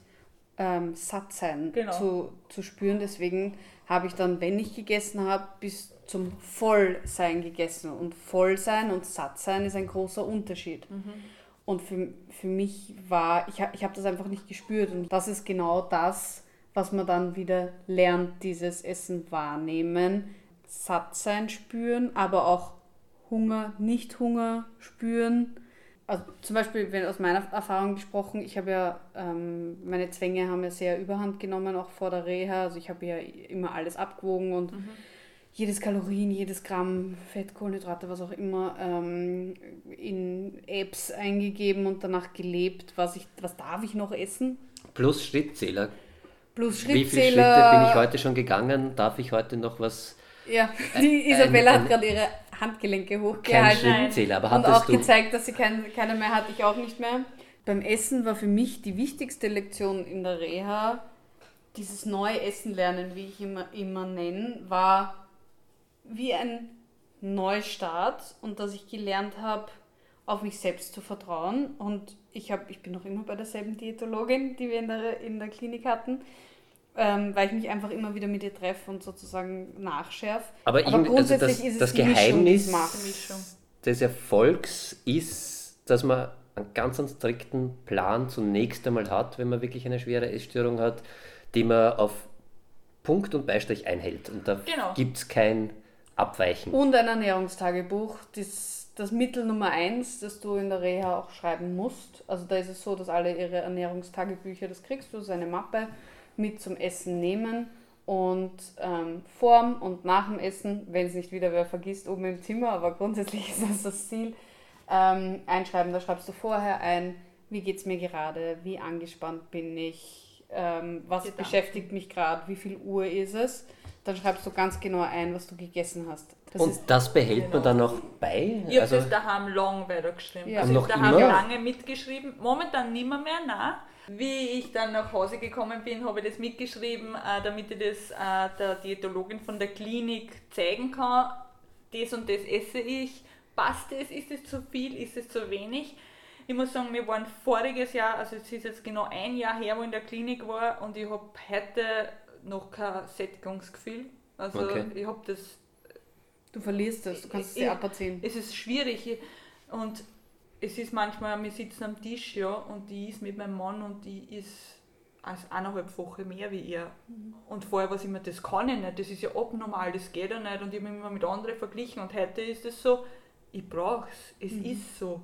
ähm, satt sein genau. zu, zu spüren. Deswegen habe ich dann, wenn ich gegessen habe, bis zum Vollsein gegessen. Und Vollsein und Sattsein ist ein großer Unterschied. Mhm. Und für, für mich war, ich, ich habe das einfach nicht gespürt. Und das ist genau das, was man dann wieder lernt, dieses Essen wahrnehmen, Sattsein spüren, aber auch Hunger, Nicht-Hunger spüren. Also zum Beispiel, wenn aus meiner Erfahrung gesprochen, ich habe ja, ähm, meine Zwänge haben ja sehr überhand genommen, auch vor der Reha. Also ich habe ja immer alles abgewogen und mhm jedes Kalorien, jedes Gramm Fett, Kohlenhydrate, was auch immer, ähm, in Apps eingegeben und danach gelebt, was, ich, was darf ich noch essen. Plus Schrittzähler. Plus Schrittzähler. Wie viele Schritte bin ich heute schon gegangen? Darf ich heute noch was... Ja, die Isabella ein, ein, hat gerade ihre Handgelenke hochgehalten. Kein Schrittzähler, aber Und auch du... gezeigt, dass sie kein, keine mehr hat, ich auch nicht mehr. Beim Essen war für mich die wichtigste Lektion in der Reha, dieses neue Essen lernen, wie ich immer, immer nenne, war wie ein Neustart und dass ich gelernt habe, auf mich selbst zu vertrauen. Und ich, hab, ich bin noch immer bei derselben Diätologin, die wir in der, in der Klinik hatten, ähm, weil ich mich einfach immer wieder mit ihr treffe und sozusagen nachschärfe. Aber, Aber grundsätzlich also das, ist es das Geheimnis Mischung, des Erfolgs ist, dass man einen ganz strikten Plan zunächst einmal hat, wenn man wirklich eine schwere Essstörung hat, die man auf Punkt und Beistrich einhält. Und da genau. gibt es kein abweichen. Und ein Ernährungstagebuch, das, das Mittel Nummer eins, das du in der Reha auch schreiben musst. Also da ist es so, dass alle ihre Ernährungstagebücher, das kriegst du, so eine Mappe mit zum Essen nehmen und ähm, vorm und nach dem Essen, wenn es nicht wieder wer vergisst, oben im Zimmer, aber grundsätzlich ist das das Ziel, ähm, einschreiben. Da schreibst du vorher ein, wie geht es mir gerade, wie angespannt bin ich, ähm, was beschäftigt mich gerade, wie viel Uhr ist es dann schreibst du ganz genau ein, was du gegessen hast. Das und das behält genau. man dann noch bei? Ich also, habe das daheim lang weitergeschrieben. Ja. Also ich habe daheim lange mitgeschrieben, momentan nimmer mehr, nein. Wie ich dann nach Hause gekommen bin, habe ich das mitgeschrieben, äh, damit ich das äh, der Diätologin von der Klinik zeigen kann. Das und das esse ich. Passt es? Ist es zu viel? Ist es zu wenig? Ich muss sagen, wir waren voriges Jahr, also es ist jetzt genau ein Jahr her, wo ich in der Klinik war und ich habe heute noch kein Sättigungsgefühl. Also okay. ich habe das. Du verlierst das, du kannst es dir abziehen. Es ist schwierig und es ist manchmal, wir sitzen am Tisch ja, und die ist mit meinem Mann und die ist als eineinhalb Wochen mehr wie er. Mhm. Und vorher war es immer, das kann ich nicht, das ist ja abnormal, das geht ja nicht. Und ich habe mich immer mit anderen verglichen und heute ist es so, ich brauche es, es mhm. ist so.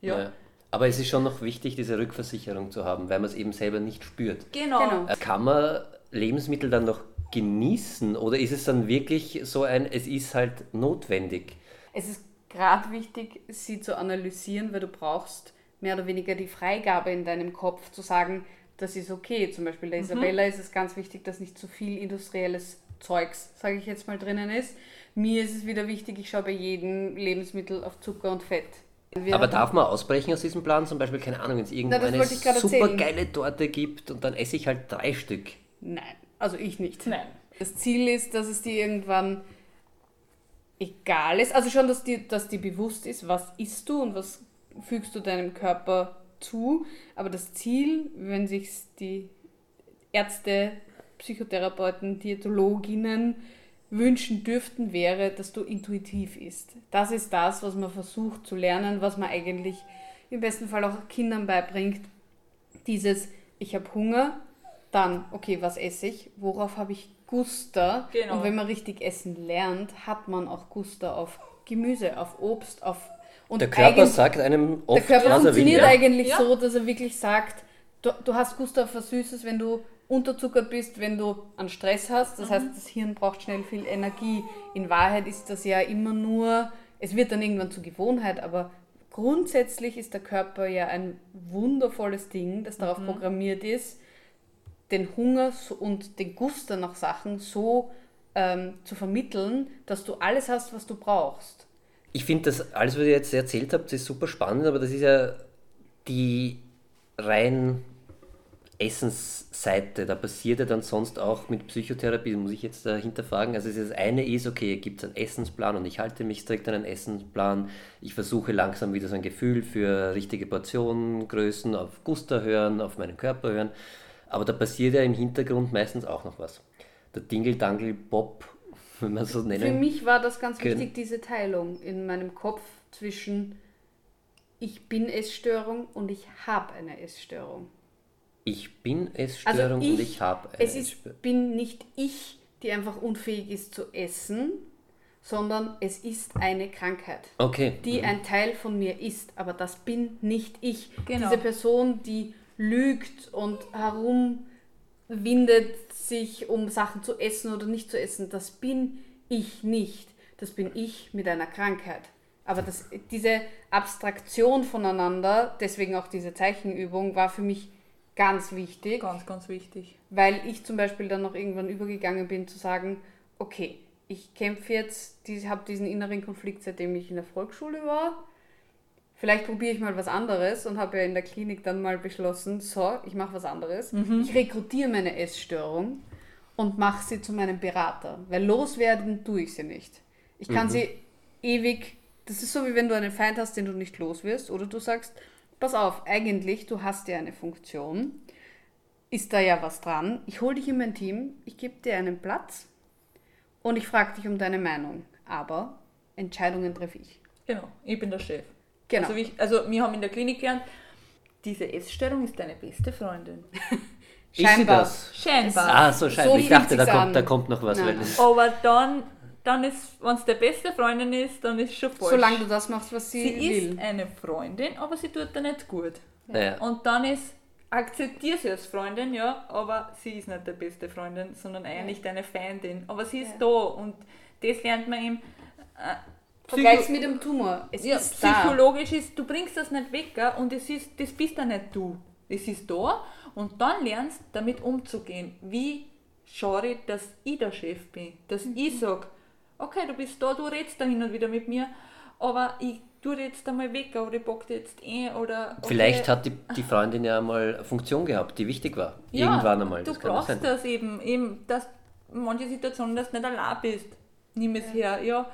Ja. ja. Aber es ist schon noch wichtig, diese Rückversicherung zu haben, weil man es eben selber nicht spürt. Genau. genau. Kann man Lebensmittel dann noch genießen oder ist es dann wirklich so ein, es ist halt notwendig? Es ist gerade wichtig, sie zu analysieren, weil du brauchst mehr oder weniger die Freigabe in deinem Kopf zu sagen, das ist okay. Zum Beispiel der mhm. Isabella ist es ganz wichtig, dass nicht zu viel industrielles Zeugs, sage ich jetzt mal, drinnen ist. Mir ist es wieder wichtig, ich schaue bei jedem Lebensmittel auf Zucker und Fett. Wir Aber darf man ausbrechen aus diesem Plan? Zum Beispiel, keine Ahnung, wenn es irgendwo eine super geile Torte gibt und dann esse ich halt drei Stück. Nein, also ich nicht. Nein. Das Ziel ist, dass es dir irgendwann egal ist, also schon, dass dir, dass dir bewusst ist, was isst du und was fügst du deinem Körper zu, aber das Ziel, wenn sich die Ärzte, Psychotherapeuten, Diätologinnen wünschen dürften, wäre, dass du intuitiv isst. Das ist das, was man versucht zu lernen, was man eigentlich im besten Fall auch Kindern beibringt. Dieses, ich habe Hunger, dann, okay, was esse ich? Worauf habe ich Guster? Genau. Und wenn man richtig essen lernt, hat man auch Guster auf Gemüse, auf Obst, auf. Und der Körper sagt einem oft, Der Körper funktioniert eigentlich ja. so, dass er wirklich sagt, du, du hast Guster auf was Süßes, wenn du unterzuckert bist, wenn du an Stress hast. Das mhm. heißt, das Hirn braucht schnell viel Energie. In Wahrheit ist das ja immer nur, es wird dann irgendwann zur Gewohnheit, aber grundsätzlich ist der Körper ja ein wundervolles Ding, das darauf mhm. programmiert ist, den Hunger und den Guster nach Sachen so ähm, zu vermitteln, dass du alles hast, was du brauchst. Ich finde, das alles, was ihr jetzt erzählt habt, ist super spannend, aber das ist ja die rein Essensseite, da passiert ja dann sonst auch mit Psychotherapie, muss ich jetzt dahinter fragen. Also das eine ist, okay, gibt es einen Essensplan und ich halte mich strikt an einen Essensplan. Ich versuche langsam wieder so ein Gefühl für richtige Portionengrößen, auf Guster hören, auf meinen Körper hören. Aber da passiert ja im Hintergrund meistens auch noch was. Der Dingle-Dangle-Bob, wenn man so nennen Für mich war das ganz wichtig, diese Teilung in meinem Kopf zwischen ich bin Essstörung und ich habe eine Essstörung. Ich bin Essstörung also ich, und ich habe eine Es ist, bin nicht ich, die einfach unfähig ist zu essen, sondern es ist eine Krankheit, okay. die mhm. ein Teil von mir ist. Aber das bin nicht ich. Genau. Diese Person, die lügt und herumwindet sich, um Sachen zu essen oder nicht zu essen, das bin ich nicht. Das bin ich mit einer Krankheit. Aber das, diese Abstraktion voneinander, deswegen auch diese Zeichenübung, war für mich ganz wichtig. Ganz, ganz wichtig. Weil ich zum Beispiel dann noch irgendwann übergegangen bin zu sagen, okay, ich kämpfe jetzt, ich habe diesen inneren Konflikt, seitdem ich in der Volksschule war. Vielleicht probiere ich mal was anderes und habe ja in der Klinik dann mal beschlossen, so, ich mache was anderes. Mhm. Ich rekrutiere meine Essstörung und mache sie zu meinem Berater. Weil loswerden tue ich sie nicht. Ich kann mhm. sie ewig das ist so, wie wenn du einen Feind hast, den du nicht los wirst, oder du sagst, pass auf, eigentlich, du hast ja eine Funktion, ist da ja was dran, ich hole dich in mein Team, ich gebe dir einen Platz und ich frage dich um deine Meinung, aber Entscheidungen treffe ich. Genau, ich bin der Chef. Genau. Also, ich, also wir haben in der Klinik gelernt, diese Essstörung ist deine beste Freundin. Scheinbar. Scheinbar. Ah, so scheinbar. So ich dachte, da kommt, da kommt noch was. Aber dann dann ist, wenn es der beste Freundin ist, dann ist es schon falsch. Solange du das machst, was sie, sie will. Sie ist eine Freundin, aber sie tut dir nicht gut. Ja. Und dann ist, akzeptiere sie als Freundin, ja, aber sie ist nicht der beste Freundin, sondern eigentlich deine Feindin. Aber sie ist ja. da und das lernt man ihm. Äh, Vergleich mit dem Tumor. Es ja, ist psychologisch da. ist, du bringst das nicht weg und es ist, das bist ja nicht du. Es ist da und dann lernst damit umzugehen. Wie schaue ich, dass ich der Chef bin, dass mhm. ich sage, okay, du bist da, du redest da hin und wieder mit mir, aber ich tue jetzt einmal weg oder ich bock jetzt eh oder. Okay. Vielleicht hat die, die Freundin ja einmal eine Funktion gehabt, die wichtig war. Ja, Irgendwann einmal. Du brauchst das, das eben, eben, dass manche Situationen, dass du nicht allein bist. Nimm es ja. her, ja.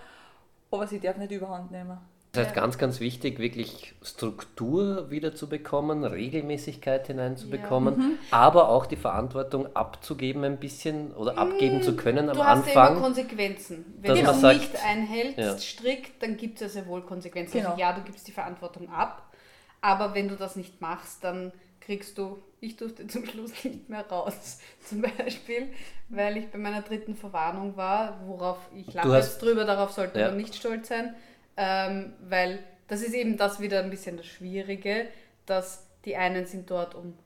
Aber sie darf nicht überhand nehmen. Das heißt, ganz, ganz wichtig, wirklich Struktur wieder zu bekommen, Regelmäßigkeit hineinzubekommen, ja. mhm. aber auch die Verantwortung abzugeben ein bisschen oder abgeben zu können am du Anfang. Du hast ja immer Konsequenzen. Wenn du sagt, nicht einhältst, ja. strikt, dann gibt es ja sehr wohl Konsequenzen. Also genau. Also ja, du gibst die Verantwortung ab, aber wenn du das nicht machst, dann kriegst du, ich durfte zum Schluss nicht mehr raus. Zum Beispiel, weil ich bei meiner dritten Verwarnung war, worauf ich lache jetzt drüber, darauf sollte ja. man nicht stolz sein ähm, weil das ist eben das wieder ein bisschen das Schwierige, dass die einen sind dort um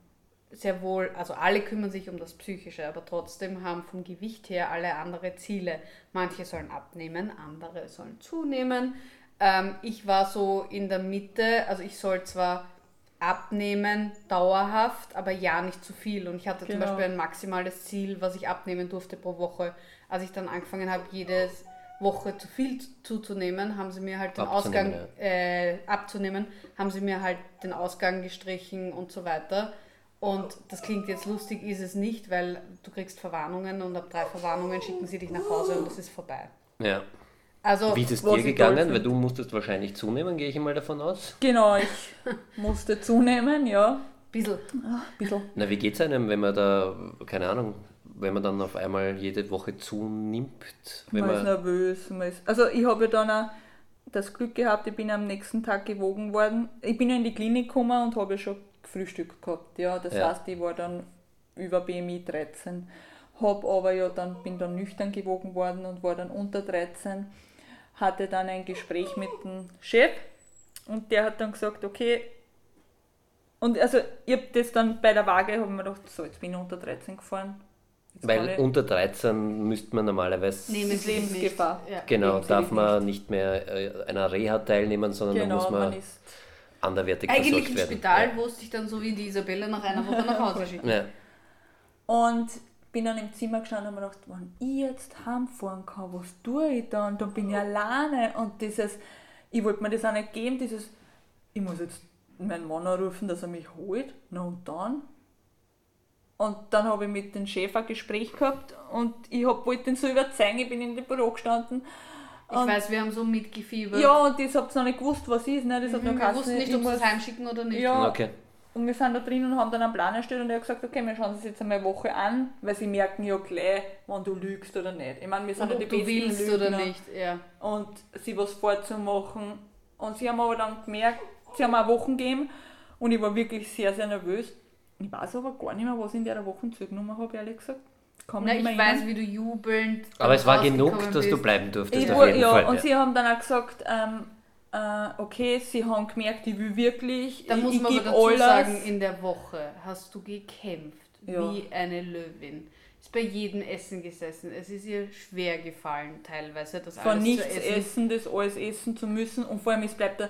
sehr wohl, also alle kümmern sich um das Psychische, aber trotzdem haben vom Gewicht her alle andere Ziele. Manche sollen abnehmen, andere sollen zunehmen. Ähm, ich war so in der Mitte, also ich soll zwar abnehmen dauerhaft, aber ja nicht zu viel. Und ich hatte genau. zum Beispiel ein maximales Ziel, was ich abnehmen durfte pro Woche. Als ich dann angefangen habe, jedes Woche zu viel zuzunehmen, haben sie mir halt den Ausgang ja. äh, abzunehmen, haben sie mir halt den Ausgang gestrichen und so weiter. Und das klingt jetzt lustig, ist es nicht, weil du kriegst Verwarnungen und ab drei Verwarnungen schicken sie dich nach Hause und das ist vorbei. Ja. Also, Wie ist es dir gegangen? Weil du musstest wahrscheinlich zunehmen, gehe ich mal davon aus. Genau, ich musste zunehmen, ja. Bissl. Ah, bissl. Na, wie geht es einem, wenn man da, keine Ahnung, wenn man dann auf einmal jede Woche zunimmt? man, man ist nervös. Man ist, also ich habe ja dann auch das Glück gehabt, ich bin am nächsten Tag gewogen worden. Ich bin ja in die Klinik gekommen und habe ja schon gefrühstückt gehabt. Ja, das ja. heißt, ich war dann über BMI 13. Hab aber ja dann, bin dann nüchtern gewogen worden und war dann unter 13. Hatte dann ein Gespräch mit dem Chef und der hat dann gesagt, okay, und also ich habe das dann bei der Waage, habe mir gedacht, so, jetzt bin ich unter 13 gefahren, weil unter 13 müsste man normalerweise. Nee, mit Lebensgefahr. Ja. Genau, darf man nicht mehr äh, einer Reha teilnehmen, sondern genau, da muss man, man anderwertig Eigentlich versorgt werden. Eigentlich im Spital, ja. wo es dich dann so wie die Isabelle nach einer Woche nach Hause schickt. Ja. Und bin dann im Zimmer gestanden und habe mir gedacht, wenn ich jetzt heimfahren kann, was tue ich dann? Dann bin ich alleine. Und dieses, ich wollte mir das auch nicht geben, dieses, ich muss jetzt meinen Mann anrufen, dass er mich holt. Na und dann? Und dann habe ich mit dem Chef ein Gespräch gehabt und ich hab, wollte ihn so überzeugen, ich bin in dem Büro gestanden. Ich weiß, wir haben so mitgefiebert. Ja, und das habt ihr noch nicht gewusst, was ist. Ne? Das hat mhm, wir wussten nicht, ob wir es heimschicken oder nicht. Ja, okay. Und wir sind da drin und haben dann einen Plan erstellt und er hat gesagt, okay, wir schauen uns jetzt einmal eine Woche an, weil sie merken ja gleich, wann du lügst oder nicht. Ich meine, wir sind ja die besten willst Lügner. oder nicht, ja. Und sie was vorzumachen. Und sie haben aber dann gemerkt, sie haben auch Wochen gegeben und ich war wirklich sehr, sehr nervös. Ich weiß aber gar nicht mehr, was ich in der Woche zurückgenommen habe, ehrlich gesagt. Kann Na, ich weiß, wie du jubelnd. Aber es war genug, dass bist. du bleiben durftest. Ich, auf jeden ja, Fall, und ja. sie haben dann auch gesagt, ähm, äh, okay, sie haben gemerkt, ich will wirklich. Da muss man aber dazu alles. sagen, in der Woche hast du gekämpft ja. wie eine Löwin. Ist bei jedem Essen gesessen. Es ist ihr schwer gefallen, teilweise das Von alles nichts zu essen. essen, das alles essen zu müssen. Und vor allem, es bleibt da.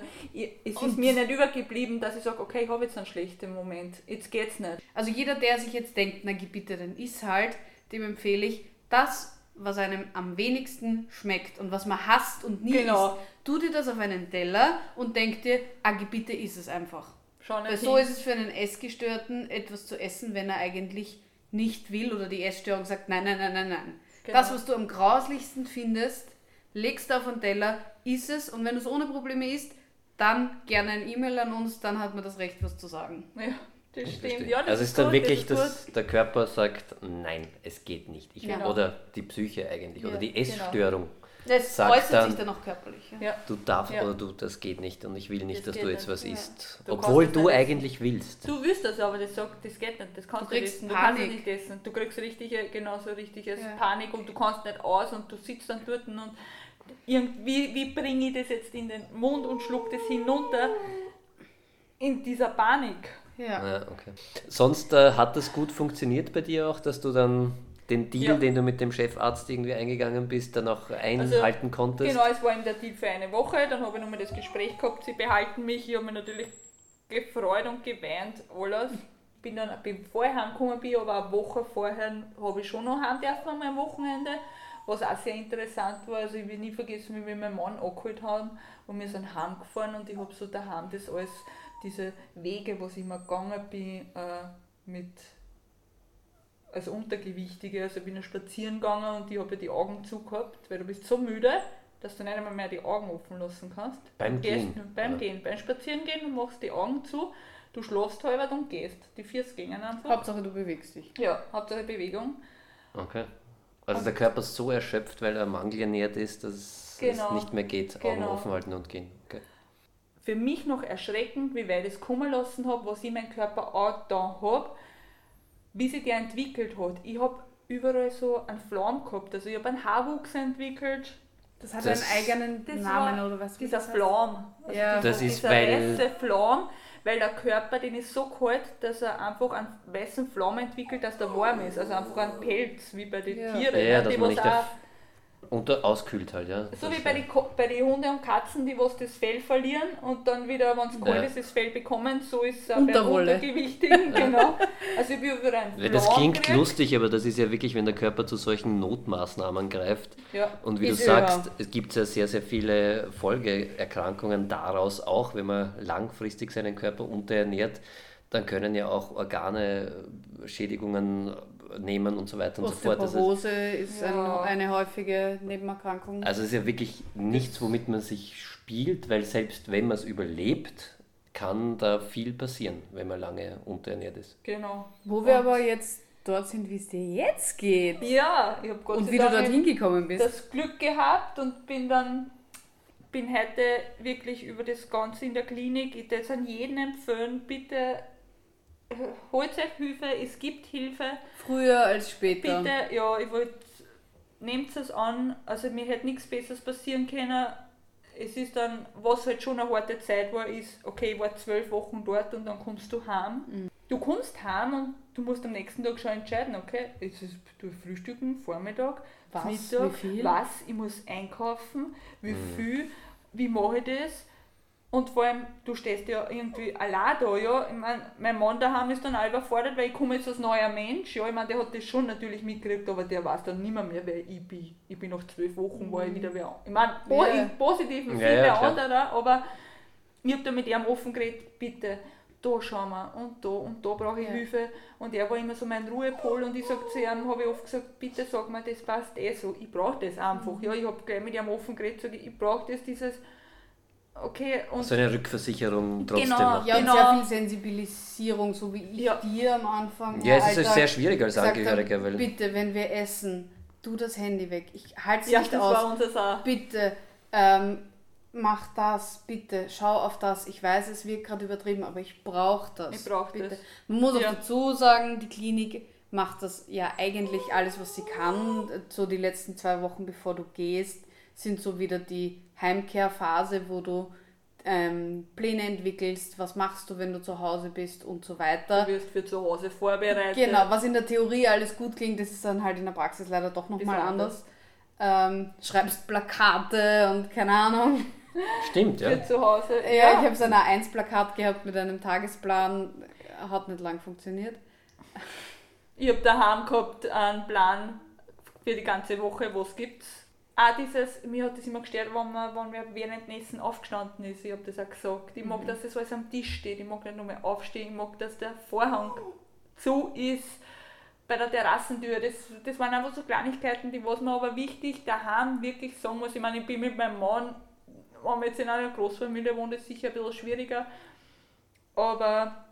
Es und ist mir nicht übergeblieben, dass ich sage, okay, ich habe jetzt einen schlechten Moment. Jetzt geht's nicht. Also jeder, der sich jetzt denkt, na bitte, dann ist halt, dem empfehle ich, das was einem am wenigsten schmeckt und was man hasst und nie genau. isst, tu dir das auf einen Teller und denk dir, ah, bitte isst es einfach. Weil so ist es für einen Essgestörten, etwas zu essen, wenn er eigentlich nicht will oder die Essstörung sagt, nein, nein, nein, nein, nein. Genau. Das, was du am grauslichsten findest, legst du auf den Teller, isst es und wenn du es ohne Probleme isst, dann gerne ein E-Mail an uns, dann hat man das Recht, was zu sagen. Ja. Das stimmt. Ja, das also ist, ist dann gut, wirklich, das dass der Körper sagt, nein, es geht nicht. Ich genau. Oder die Psyche eigentlich, ja, oder die genau. Essstörung. Genau. Das sagt äußert dann, sich dann auch körperlich. Ja. Du darfst oder du, das geht nicht und ich will nicht, das dass du jetzt was isst. Du Obwohl du eigentlich willst. Du willst das, aber das sagt, das geht nicht, das kannst du, nicht essen. Du kannst nicht essen. Du kriegst richtige, genauso richtiges Panik und du kannst nicht aus und du sitzt dann dort und irgendwie, wie bringe ich das jetzt in den Mund und schluck das hinunter in dieser Panik. Ja. ja okay. Sonst äh, hat das gut funktioniert bei dir auch, dass du dann den Deal, ja. den du mit dem Chefarzt irgendwie eingegangen bist, dann auch einhalten also, konntest? Genau, es war eben der Deal für eine Woche. Dann habe ich nochmal das Gespräch gehabt, sie behalten mich. Ich habe mich natürlich gefreut und geweint, alles. Bin dann, bevor ich heimgekommen bin, aber eine Woche vorher habe ich schon noch heim dürfen an meinem Wochenende, was auch sehr interessant war. Also ich will nie vergessen, wie wir meinen Mann abgeholt haben und wir sind heimgefahren und ich habe so daheim das alles diese Wege, wo ich immer gegangen bin, äh, mit als Untergewichtige, also bin ich spazieren gegangen und ich habe ja die Augen zu gehabt, weil du bist so müde, dass du nicht einmal mehr die Augen offen lassen kannst. Beim Gehen? beim ja. Gehen, beim Spazierengehen, du machst die Augen zu, du schläfst halber und gehst. Die Füße gehen einfach. Hauptsache du bewegst dich. Ja, Hauptsache Bewegung. Okay. Also der Körper ist so erschöpft, weil er mangelernährt ist, dass genau. es nicht mehr geht, Augen genau. offen halten und gehen. Für mich noch erschreckend, wie weit ich es kommen lassen habe, was ich meinen Körper auch da habe, wie sich der entwickelt hat. Ich habe überall so einen Flaum gehabt, also ich habe einen Haarwuchs entwickelt. Das hat das einen eigenen Namen oder was? Dieser Flaum. Also ja. Dieser, das ist dieser weil weiße Flaum, weil der Körper, den ist so kalt, dass er einfach einen weißen Flaum entwickelt, dass der warm ist. Also einfach ein Pelz, wie bei den ja. Tieren. Ja, ne? die, was auch und auskühlt halt, ja. So wie bei den bei die Hunde und Katzen, die was das Fell verlieren und dann wieder, wenn es kalt ja. ist, das Fell bekommen, so ist es auch bei Untergewichtigen, genau. Also ich bin über ein ja, Das klingt gekriegt. lustig, aber das ist ja wirklich, wenn der Körper zu solchen Notmaßnahmen greift. Ja. Und wie ist du sagst, ja. es gibt ja sehr, sehr viele Folgeerkrankungen daraus auch, wenn man langfristig seinen Körper unterernährt, dann können ja auch Organe Schädigungen nehmen und so weiter und so fort. Osteoporose ist ja. eine häufige Nebenerkrankung. Also es ist ja wirklich nichts, womit man sich spielt, weil selbst wenn man es überlebt, kann da viel passieren, wenn man lange unterernährt ist. Genau. Wo wir aber jetzt dort sind, wie es dir jetzt geht. Ja, ich habe Gott Und wie du dorthin gekommen bist. Das Glück gehabt und bin dann bin heute wirklich über das Ganze in der Klinik. Ich würde es an jeden empfehlen, bitte holt euch Hilfe, es gibt Hilfe. Früher als später. Bitte, ja, ich wollte, nehmt es an, also mir hätte nichts Besseres passieren können. Es ist dann, was halt schon eine harte Zeit war, ist, okay, ich war zwölf Wochen dort und dann kommst du heim. Mhm. Du kommst heim und du musst am nächsten Tag schon entscheiden, okay, jetzt ist du frühstücken, Vormittag, was, Mittag, was, ich muss einkaufen, wie mhm. viel, wie mache ich das, und vor allem, du stehst ja irgendwie allein da, ja. Ich mein, mein Mann daheim ist dann auch überfordert, weil ich komme jetzt als neuer Mensch, ja. Ich meine, der hat das schon natürlich mitgekriegt, aber der weiß dann nicht mehr, wer ich bin. Ich bin nach zwölf Wochen, war ich wieder wer Ich meine, ja. im Positiven viele ja, ja, andere, aber ich habe da mit ihm offen geredet, bitte, da schauen wir und da und da brauche ich ja. Hilfe. Und er war immer so mein Ruhepol und ich sage zu ihm, habe ich oft gesagt, bitte sag mir, das passt eh so. Ich brauche das einfach. Mhm. Ja, ich habe gleich mit ihm offen geredet, sage ich, brauche das, dieses Okay, und so eine Rückversicherung trotzdem genau. Ja, und sehr viel Sensibilisierung, so wie ich ja. dir am Anfang. Ja, es ist sehr schwierig als Angehöriger. Weil bitte, wenn wir essen, tu das Handy weg. Ich halte es ja, nicht das aus. War unser Saar. Bitte, ähm, mach das, bitte, schau auf das. Ich weiß, es wird gerade übertrieben, aber ich brauche das. Ich brauche das. Man muss ja. auch dazu sagen, die Klinik macht das ja eigentlich alles, was sie kann. So die letzten zwei Wochen, bevor du gehst, sind so wieder die Heimkehrphase, wo du ähm, Pläne entwickelst, was machst du, wenn du zu Hause bist und so weiter. Du wirst für zu Hause vorbereitet. Genau, was in der Theorie alles gut klingt, das ist dann halt in der Praxis leider doch nochmal anders. Ähm, schreibst Plakate und keine Ahnung. Stimmt, ja. Für zu Hause. Ja, ja. ich habe so ein A1-Plakat gehabt mit einem Tagesplan, hat nicht lang funktioniert. Ich habe daheim gehabt einen Plan für die ganze Woche, was gibt auch dieses, mir hat das immer gestört, wenn man, wenn man während dem Essen aufgestanden ist. Ich habe das auch gesagt. Ich mag, mhm. dass das alles am Tisch steht. Ich mag nicht nur mehr aufstehen. Ich mag, dass der Vorhang zu ist bei der Terrassentür. Das, das waren einfach so Kleinigkeiten, die was mir aber wichtig daheim wirklich sagen muss. Ich meine, ich bin mit meinem Mann, wenn man jetzt in einer Großfamilie wohnt, ist sicher ein bisschen schwieriger. Aber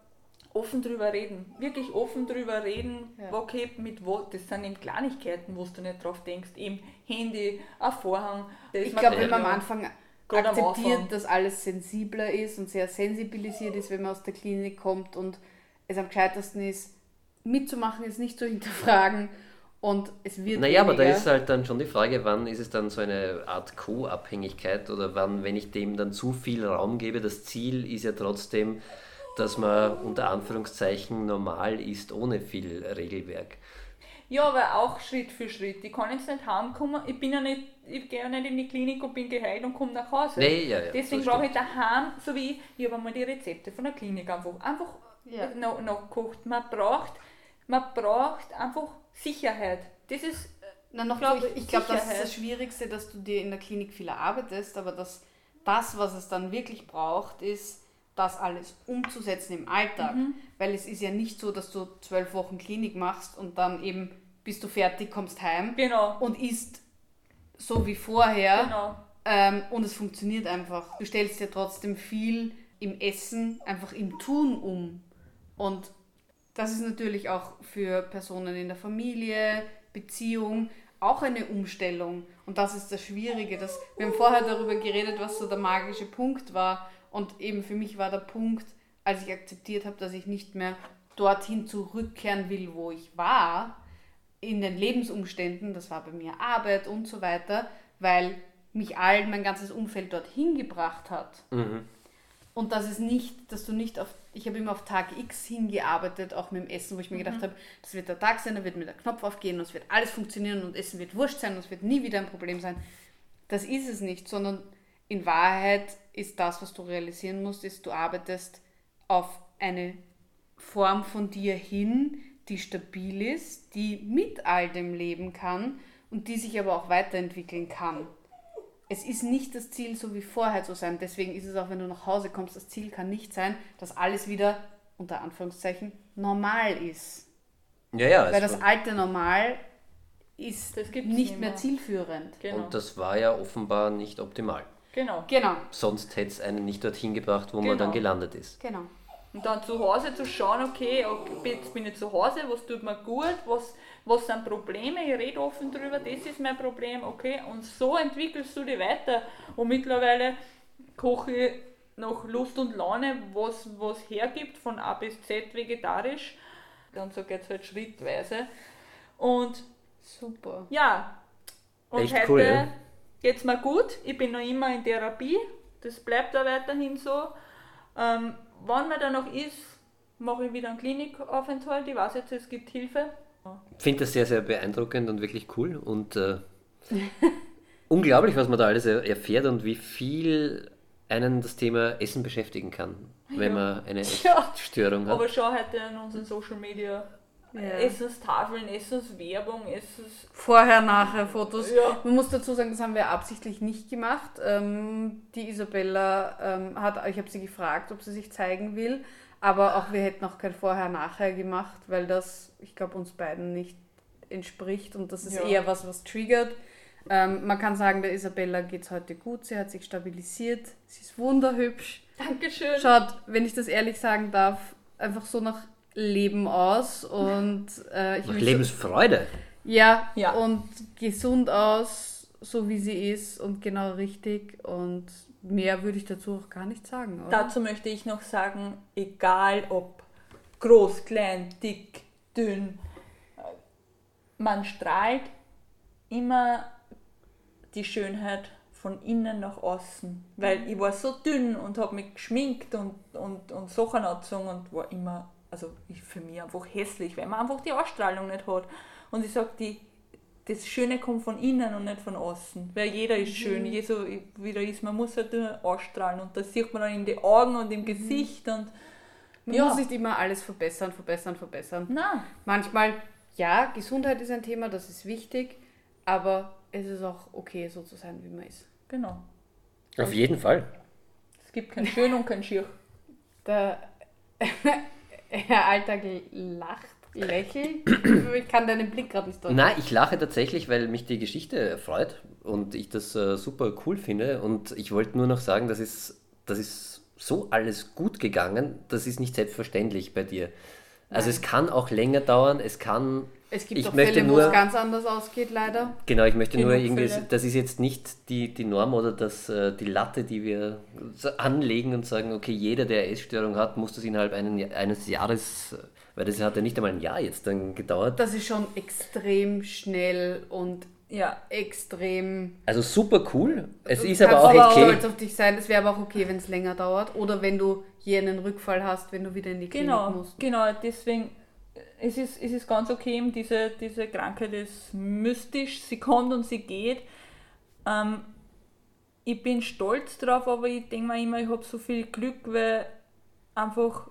offen drüber reden. Wirklich offen drüber reden, ja. okay, mit wo, das sind eben Kleinigkeiten, wo du nicht drauf denkst, eben Handy, ein Vorhang. Ich glaube, wenn man am Anfang akzeptiert, dass alles sensibler ist und sehr sensibilisiert ist, wenn man aus der Klinik kommt und es am gescheitesten ist, mitzumachen, ist nicht zu hinterfragen und es wird. Naja, weniger. aber da ist halt dann schon die Frage, wann ist es dann so eine Art Co-Abhängigkeit oder wann, wenn ich dem dann zu viel Raum gebe, das Ziel ist ja trotzdem, dass man unter Anführungszeichen normal ist, ohne viel Regelwerk. Ja, aber auch Schritt für Schritt. Ich kann jetzt nicht heimkommen, ich bin ja nicht, ich gehe ja nicht in die Klinik und bin geheilt und komme nach Hause. Nee, ja, ja, Deswegen so brauche ich daheim, so wie ich, ich habe einmal die Rezepte von der Klinik einfach, einfach ja. nachgekocht. Man braucht, man braucht einfach Sicherheit. Das ist, Na, noch glaub, ich, ich glaube, das ist das Schwierigste, dass du dir in der Klinik viel erarbeitest, aber das, das, was es dann wirklich braucht, ist, das alles umzusetzen im Alltag. Mhm. Weil es ist ja nicht so, dass du zwölf Wochen Klinik machst und dann eben bist du fertig, kommst heim genau. und isst so wie vorher. Genau. Ähm, und es funktioniert einfach. Du stellst dir trotzdem viel im Essen, einfach im Tun um. Und das ist natürlich auch für Personen in der Familie, Beziehung, auch eine Umstellung. Und das ist das Schwierige. Dass, wir haben vorher darüber geredet, was so der magische Punkt war. Und eben für mich war der Punkt, als ich akzeptiert habe, dass ich nicht mehr dorthin zurückkehren will, wo ich war, in den Lebensumständen, das war bei mir Arbeit und so weiter, weil mich all mein ganzes Umfeld dorthin gebracht hat. Mhm. Und dass es nicht, dass du nicht auf, ich habe immer auf Tag X hingearbeitet, auch mit dem Essen, wo ich mir mhm. gedacht habe, das wird der Tag sein, da wird mir der Knopf aufgehen und es wird alles funktionieren und Essen wird wurscht sein und es wird nie wieder ein Problem sein. Das ist es nicht, sondern in Wahrheit ist das, was du realisieren musst, ist, du arbeitest auf eine Form von dir hin, die stabil ist, die mit all dem leben kann und die sich aber auch weiterentwickeln kann. Es ist nicht das Ziel, so wie vorher zu sein. Deswegen ist es auch, wenn du nach Hause kommst, das Ziel kann nicht sein, dass alles wieder unter Anführungszeichen normal ist. Ja, ja. Weil das alte Normal ist nicht mehr zielführend. Genau. Und das war ja offenbar nicht optimal. Genau. genau. Sonst hätte es einen nicht dorthin gebracht, wo genau. man dann gelandet ist. Genau. Und dann zu Hause zu schauen, okay, jetzt bin ich zu Hause, was tut mir gut, was, was sind Probleme, ich rede offen drüber, das ist mein Problem, okay. Und so entwickelst du dich weiter. Und mittlerweile koche ich nach Lust und Laune, was, was hergibt, von A bis Z vegetarisch. Und so geht es halt schrittweise. Und super. Ja. Und Echt heute, cool, ja? Geht es mir gut, ich bin noch immer in Therapie, das bleibt auch weiterhin so. Ähm, wann man da noch ist, mache ich wieder einen Klinikaufenthalt, ich weiß jetzt, es gibt Hilfe. Ich finde das sehr, sehr beeindruckend und wirklich cool und äh, unglaublich, was man da alles erfährt und wie viel einen das Thema Essen beschäftigen kann, wenn ja. man eine ja. Störung hat. Aber schau heute in unseren Social Media ja. Essenstafeln, Essenswerbung, Essens... Vorher, nachher Fotos. Ja. Man muss dazu sagen, das haben wir absichtlich nicht gemacht. Ähm, die Isabella ähm, hat, ich habe sie gefragt, ob sie sich zeigen will, aber auch wir hätten auch kein Vorher, nachher gemacht, weil das, ich glaube, uns beiden nicht entspricht und das ist ja. eher was, was triggert. Ähm, man kann sagen, der Isabella geht es heute gut, sie hat sich stabilisiert, sie ist wunderhübsch. Dankeschön. Schaut, wenn ich das ehrlich sagen darf, einfach so nach Leben aus und äh, ich Lebensfreude. So, ja, ja, und gesund aus, so wie sie ist und genau richtig und mehr würde ich dazu auch gar nicht sagen. Oder? Dazu möchte ich noch sagen, egal ob groß, klein, dick, dünn, man strahlt immer die Schönheit von innen nach außen. Weil ich war so dünn und habe mich geschminkt und, und, und Sachen angezogen und war immer, also ich, für mich einfach hässlich, weil man einfach die Ausstrahlung nicht hat. Und ich sage, das Schöne kommt von innen und nicht von außen. Weil jeder ist schön, mhm. jeder wie er ist, man muss halt nur ausstrahlen. Und das sieht man dann in die Augen und im mhm. Gesicht. Und, man ja. muss nicht immer alles verbessern, verbessern, verbessern. Nein. Manchmal, ja, Gesundheit ist ein Thema, das ist wichtig, aber es ist auch okay, so zu sein, wie man ist. Genau. Auf jeden Fall. Es gibt kein Schön und kein Schier. Herr Alltag lacht, lächelt. ich kann deinen Blick gerade nicht deuten. Nein, ich lache tatsächlich, weil mich die Geschichte freut und ich das äh, super cool finde. Und ich wollte nur noch sagen, das ist, das ist so alles gut gegangen, das ist nicht selbstverständlich bei dir. Also Nein. es kann auch länger dauern, es kann es gibt ich auch Fälle, wo es ganz anders ausgeht, leider. Genau, ich möchte Genug nur irgendwie, Fälle. das ist jetzt nicht die, die Norm oder das, äh, die Latte, die wir anlegen und sagen, okay, jeder, der Essstörung hat, muss das innerhalb einen, eines Jahres, weil das hat ja nicht einmal ein Jahr jetzt dann gedauert. Das ist schon extrem schnell und ja, extrem. Also super cool. Es ist aber auch aber okay. stolz auf dich sein. Es wäre aber auch okay, wenn es länger dauert. Oder wenn du hier einen Rückfall hast, wenn du wieder in die Klinik genau, musst. Genau, deswegen es ist, es ist ganz okay, diese, diese Krankheit ist mystisch, sie kommt und sie geht. Ähm, ich bin stolz drauf, aber ich denke mir immer, ich habe so viel Glück, weil einfach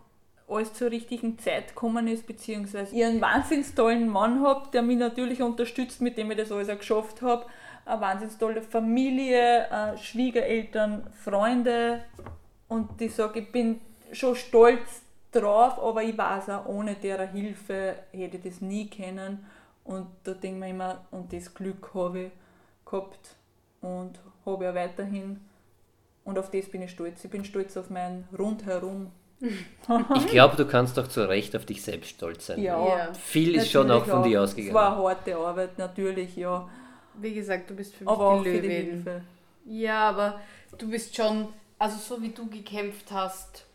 alles zur richtigen Zeit gekommen ist, beziehungsweise ich einen wahnsinnig tollen Mann habe, der mich natürlich unterstützt, mit dem ich das alles auch geschafft habe. Eine wahnsinnig tolle Familie, äh, Schwiegereltern, Freunde und ich sage, ich bin schon stolz drauf, aber ich weiß auch, ohne deren Hilfe hätte ich das nie kennen. Und da denke ich mir immer, und das Glück habe ich gehabt und habe ich auch weiterhin. Und auf das bin ich stolz. Ich bin stolz auf mein Rundherum. ich glaube, du kannst doch zu Recht auf dich selbst stolz sein. Ja, ja. viel ist schon auch von dir ausgegangen. Es war harte Arbeit, natürlich, ja. Wie gesagt, du bist für mich aber die Löwin. Die ja, aber du bist schon, also so wie du gekämpft hast,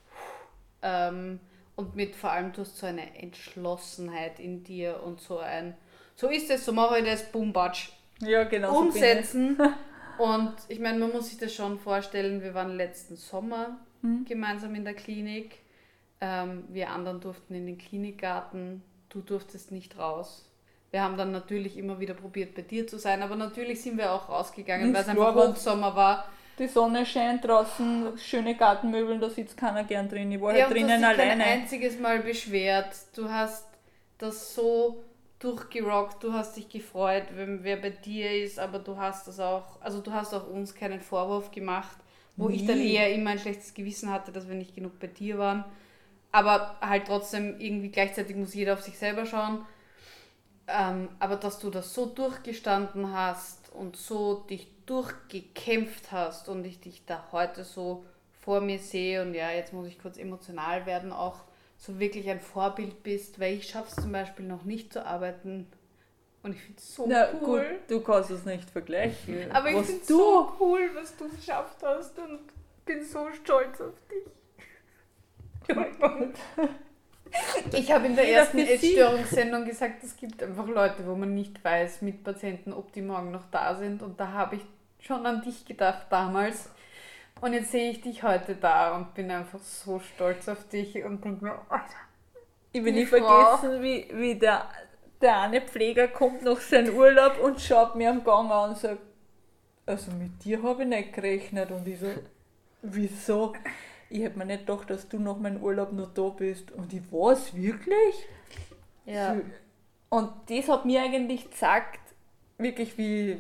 ähm, und mit vor allem, du hast so eine Entschlossenheit in dir und so ein, so ist es, so mache ich das, boom, batsch. Ja, genau. Umsetzen. So und ich meine, man muss sich das schon vorstellen, wir waren letzten Sommer mhm. gemeinsam in der Klinik. Ähm, wir anderen durften in den Klinikgarten, du durftest nicht raus. Wir haben dann natürlich immer wieder probiert, bei dir zu sein, aber natürlich sind wir auch rausgegangen, weil es einfach Hochsommer war die Sonne scheint draußen, schöne Gartenmöbel, da sitzt keiner gern drin. Ich war ja, halt drinnen alleine. Du hast dich kein einziges Mal beschwert. Du hast das so durchgerockt, du hast dich gefreut, wenn wer bei dir ist, aber du hast das auch, also du hast auch uns keinen Vorwurf gemacht, wo Nie. ich dann eher immer ein schlechtes Gewissen hatte, dass wir nicht genug bei dir waren. Aber halt trotzdem irgendwie gleichzeitig muss jeder auf sich selber schauen. Ähm, aber dass du das so durchgestanden hast und so dich durchgekämpft hast und ich dich da heute so vor mir sehe und ja, jetzt muss ich kurz emotional werden, auch so wirklich ein Vorbild bist, weil ich schaffe es zum Beispiel noch nicht zu arbeiten und ich finde es so Na, cool. Gut, du kannst es nicht vergleichen. Aber ich finde es so cool, was du geschafft hast und bin so stolz auf dich. Ich habe in der ersten Essstörungssendung gesagt, es gibt einfach Leute, wo man nicht weiß mit Patienten, ob die morgen noch da sind. Und da habe ich schon an dich gedacht damals. Und jetzt sehe ich dich heute da und bin einfach so stolz auf dich und denke mir, Alter. Ich will nicht vergessen, wie, wie der, der eine Pfleger kommt nach seinem Urlaub und schaut mir am Gang an und sagt, also mit dir habe ich nicht gerechnet. Und ich so, wieso? Ich hätte mir nicht gedacht, dass du nach meinem Urlaub noch da bist. Und ich weiß wirklich? Ja. Und das hat mir eigentlich gesagt, wirklich wie,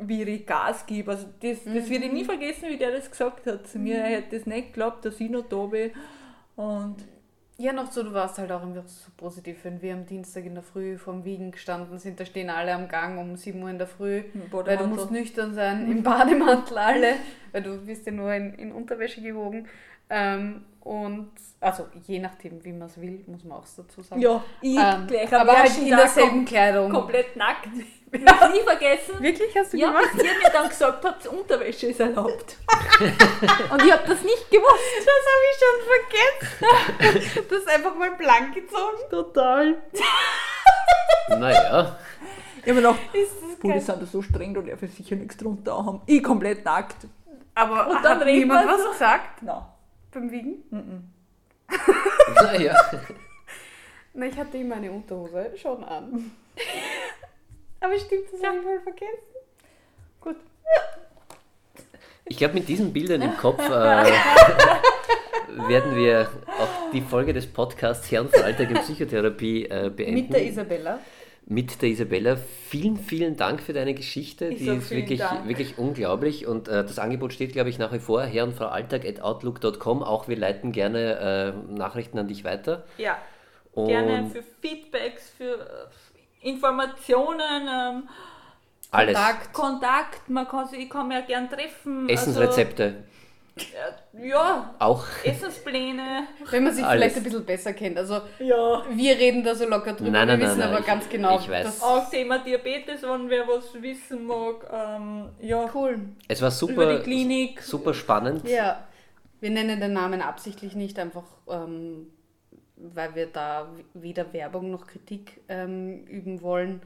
wie ich Gas gebe. Also das, mhm. das werde ich nie vergessen, wie der das gesagt hat. Zu mir, er hätte das nicht geglaubt, dass ich noch da bin. Und ja, noch so, du warst halt auch immer so positiv, wenn wir am Dienstag in der Früh vom Wiegen gestanden sind, da stehen alle am Gang um 7 Uhr in der Früh, weil du musst nüchtern sein, im Bademantel alle, weil du bist ja nur in, in Unterwäsche gewogen. Ähm, und also je nachdem, wie man es will, muss man auch dazu sagen. Ja, ich ähm, gleich aber halt in derselben Kleidung. Komplett nackt. Ich habe nie vergessen. Wirklich hast du ja, gemacht? Ja, ihr mir dann gesagt habt, Unterwäsche ist erlaubt. und ich habe das nicht gewusst. Das habe ich schon vergessen. Du hast einfach mal blank gezogen. Total. naja. Ich habe mir gedacht, die sind da so streng, da darf ich sicher nichts drunter haben. Ich komplett nackt. Aber und dann hat niemand was so? gesagt? Nein. Beim Wiegen? Mhm. naja. Na, ich hatte immer eine Unterhose schon an. Aber stimmt, das ja. habe ich voll vergessen. Gut. Ich glaube, mit diesen Bildern im Kopf äh, werden wir auch die Folge des Podcasts Herren für Alltag in Psychotherapie äh, beenden. Mit der Isabella. Mit der Isabella. Vielen, vielen Dank für deine Geschichte. Ich die ist wirklich, wirklich unglaublich. Und äh, das Angebot steht, glaube ich, nach wie vor. Herr und Frau Alltag at outlook.com. Auch wir leiten gerne äh, Nachrichten an dich weiter. Ja. Und gerne für Feedbacks, für äh, Informationen. Ähm, alles. Kontakt, Kontakt, man kann sich, ich kann mich ja gern treffen. Essensrezepte. Also, ja, auch Essenspläne. Wenn man sich Alles. vielleicht ein bisschen besser kennt. Also ja. wir reden da so locker drüber, nein, nein, wir wissen nein, aber ich, ganz genau, ich weiß. dass auch Thema Diabetes, wenn wer was wissen mag. Ähm, ja. Cool. Es war super, Über die Klinik. super spannend. Ja. Wir nennen den Namen absichtlich nicht, einfach ähm, weil wir da weder Werbung noch Kritik ähm, üben wollen.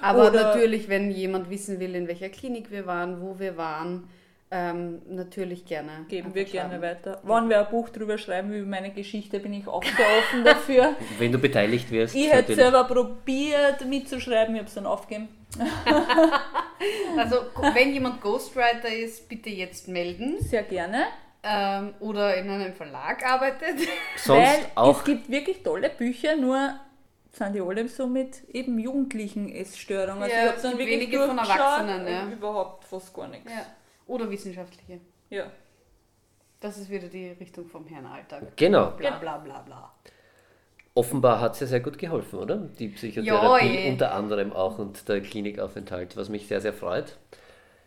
Aber Oder natürlich, wenn jemand wissen will, in welcher Klinik wir waren, wo wir waren, ähm, natürlich gerne. Geben wir gerne weiter. Wenn wir ein Buch drüber schreiben über meine Geschichte, bin ich auch sehr offen dafür. Wenn du beteiligt wirst. Ich hätte selber probiert mitzuschreiben, ich habe es dann aufgegeben. also, wenn jemand Ghostwriter ist, bitte jetzt melden. Sehr gerne. Ähm, oder in einem Verlag arbeitet. Sonst Weil auch. Es gibt wirklich tolle Bücher, nur sind die alle so mit eben jugendlichen Essstörungen. Also ja, ich habe dann wirklich wenige von Erwachsenen. Ja. Überhaupt fast gar nichts. Ja. Oder wissenschaftliche. Ja. Das ist wieder die Richtung vom Herrn Alltag. Genau. Bla bla bla bla. Offenbar hat es ja sehr gut geholfen, oder? Die Psychotherapie ja, unter anderem auch und der Klinikaufenthalt, was mich sehr, sehr freut.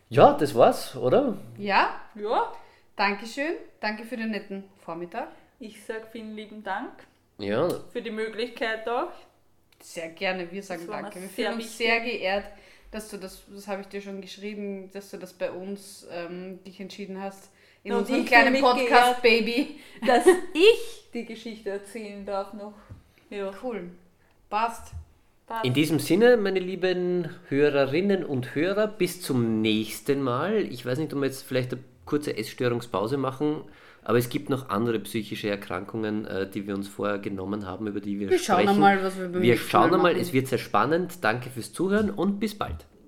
Ja, das war's, oder? Ja. Ja. Dankeschön. Danke für den netten Vormittag. Ich sage vielen lieben Dank. Ja. Für die Möglichkeit auch. Sehr gerne, wir sagen danke. Wir fühlen uns sehr geehrt dass du das, das habe ich dir schon geschrieben, dass du das bei uns ähm, dich entschieden hast, in Und unserem kleinen Podcast, Baby. Dass ich die Geschichte erzählen darf noch. Ja. Cool. Passt. Passt. In diesem Sinne, meine lieben Hörerinnen und Hörer, bis zum nächsten Mal. Ich weiß nicht, ob wir jetzt vielleicht eine kurze Essstörungspause machen. Aber es gibt noch andere psychische Erkrankungen, äh, die wir uns vorher genommen haben, über die wir, wir sprechen. Wir schauen mal, was wir Wir schauen mal, es wird sehr spannend. Danke fürs Zuhören und bis bald.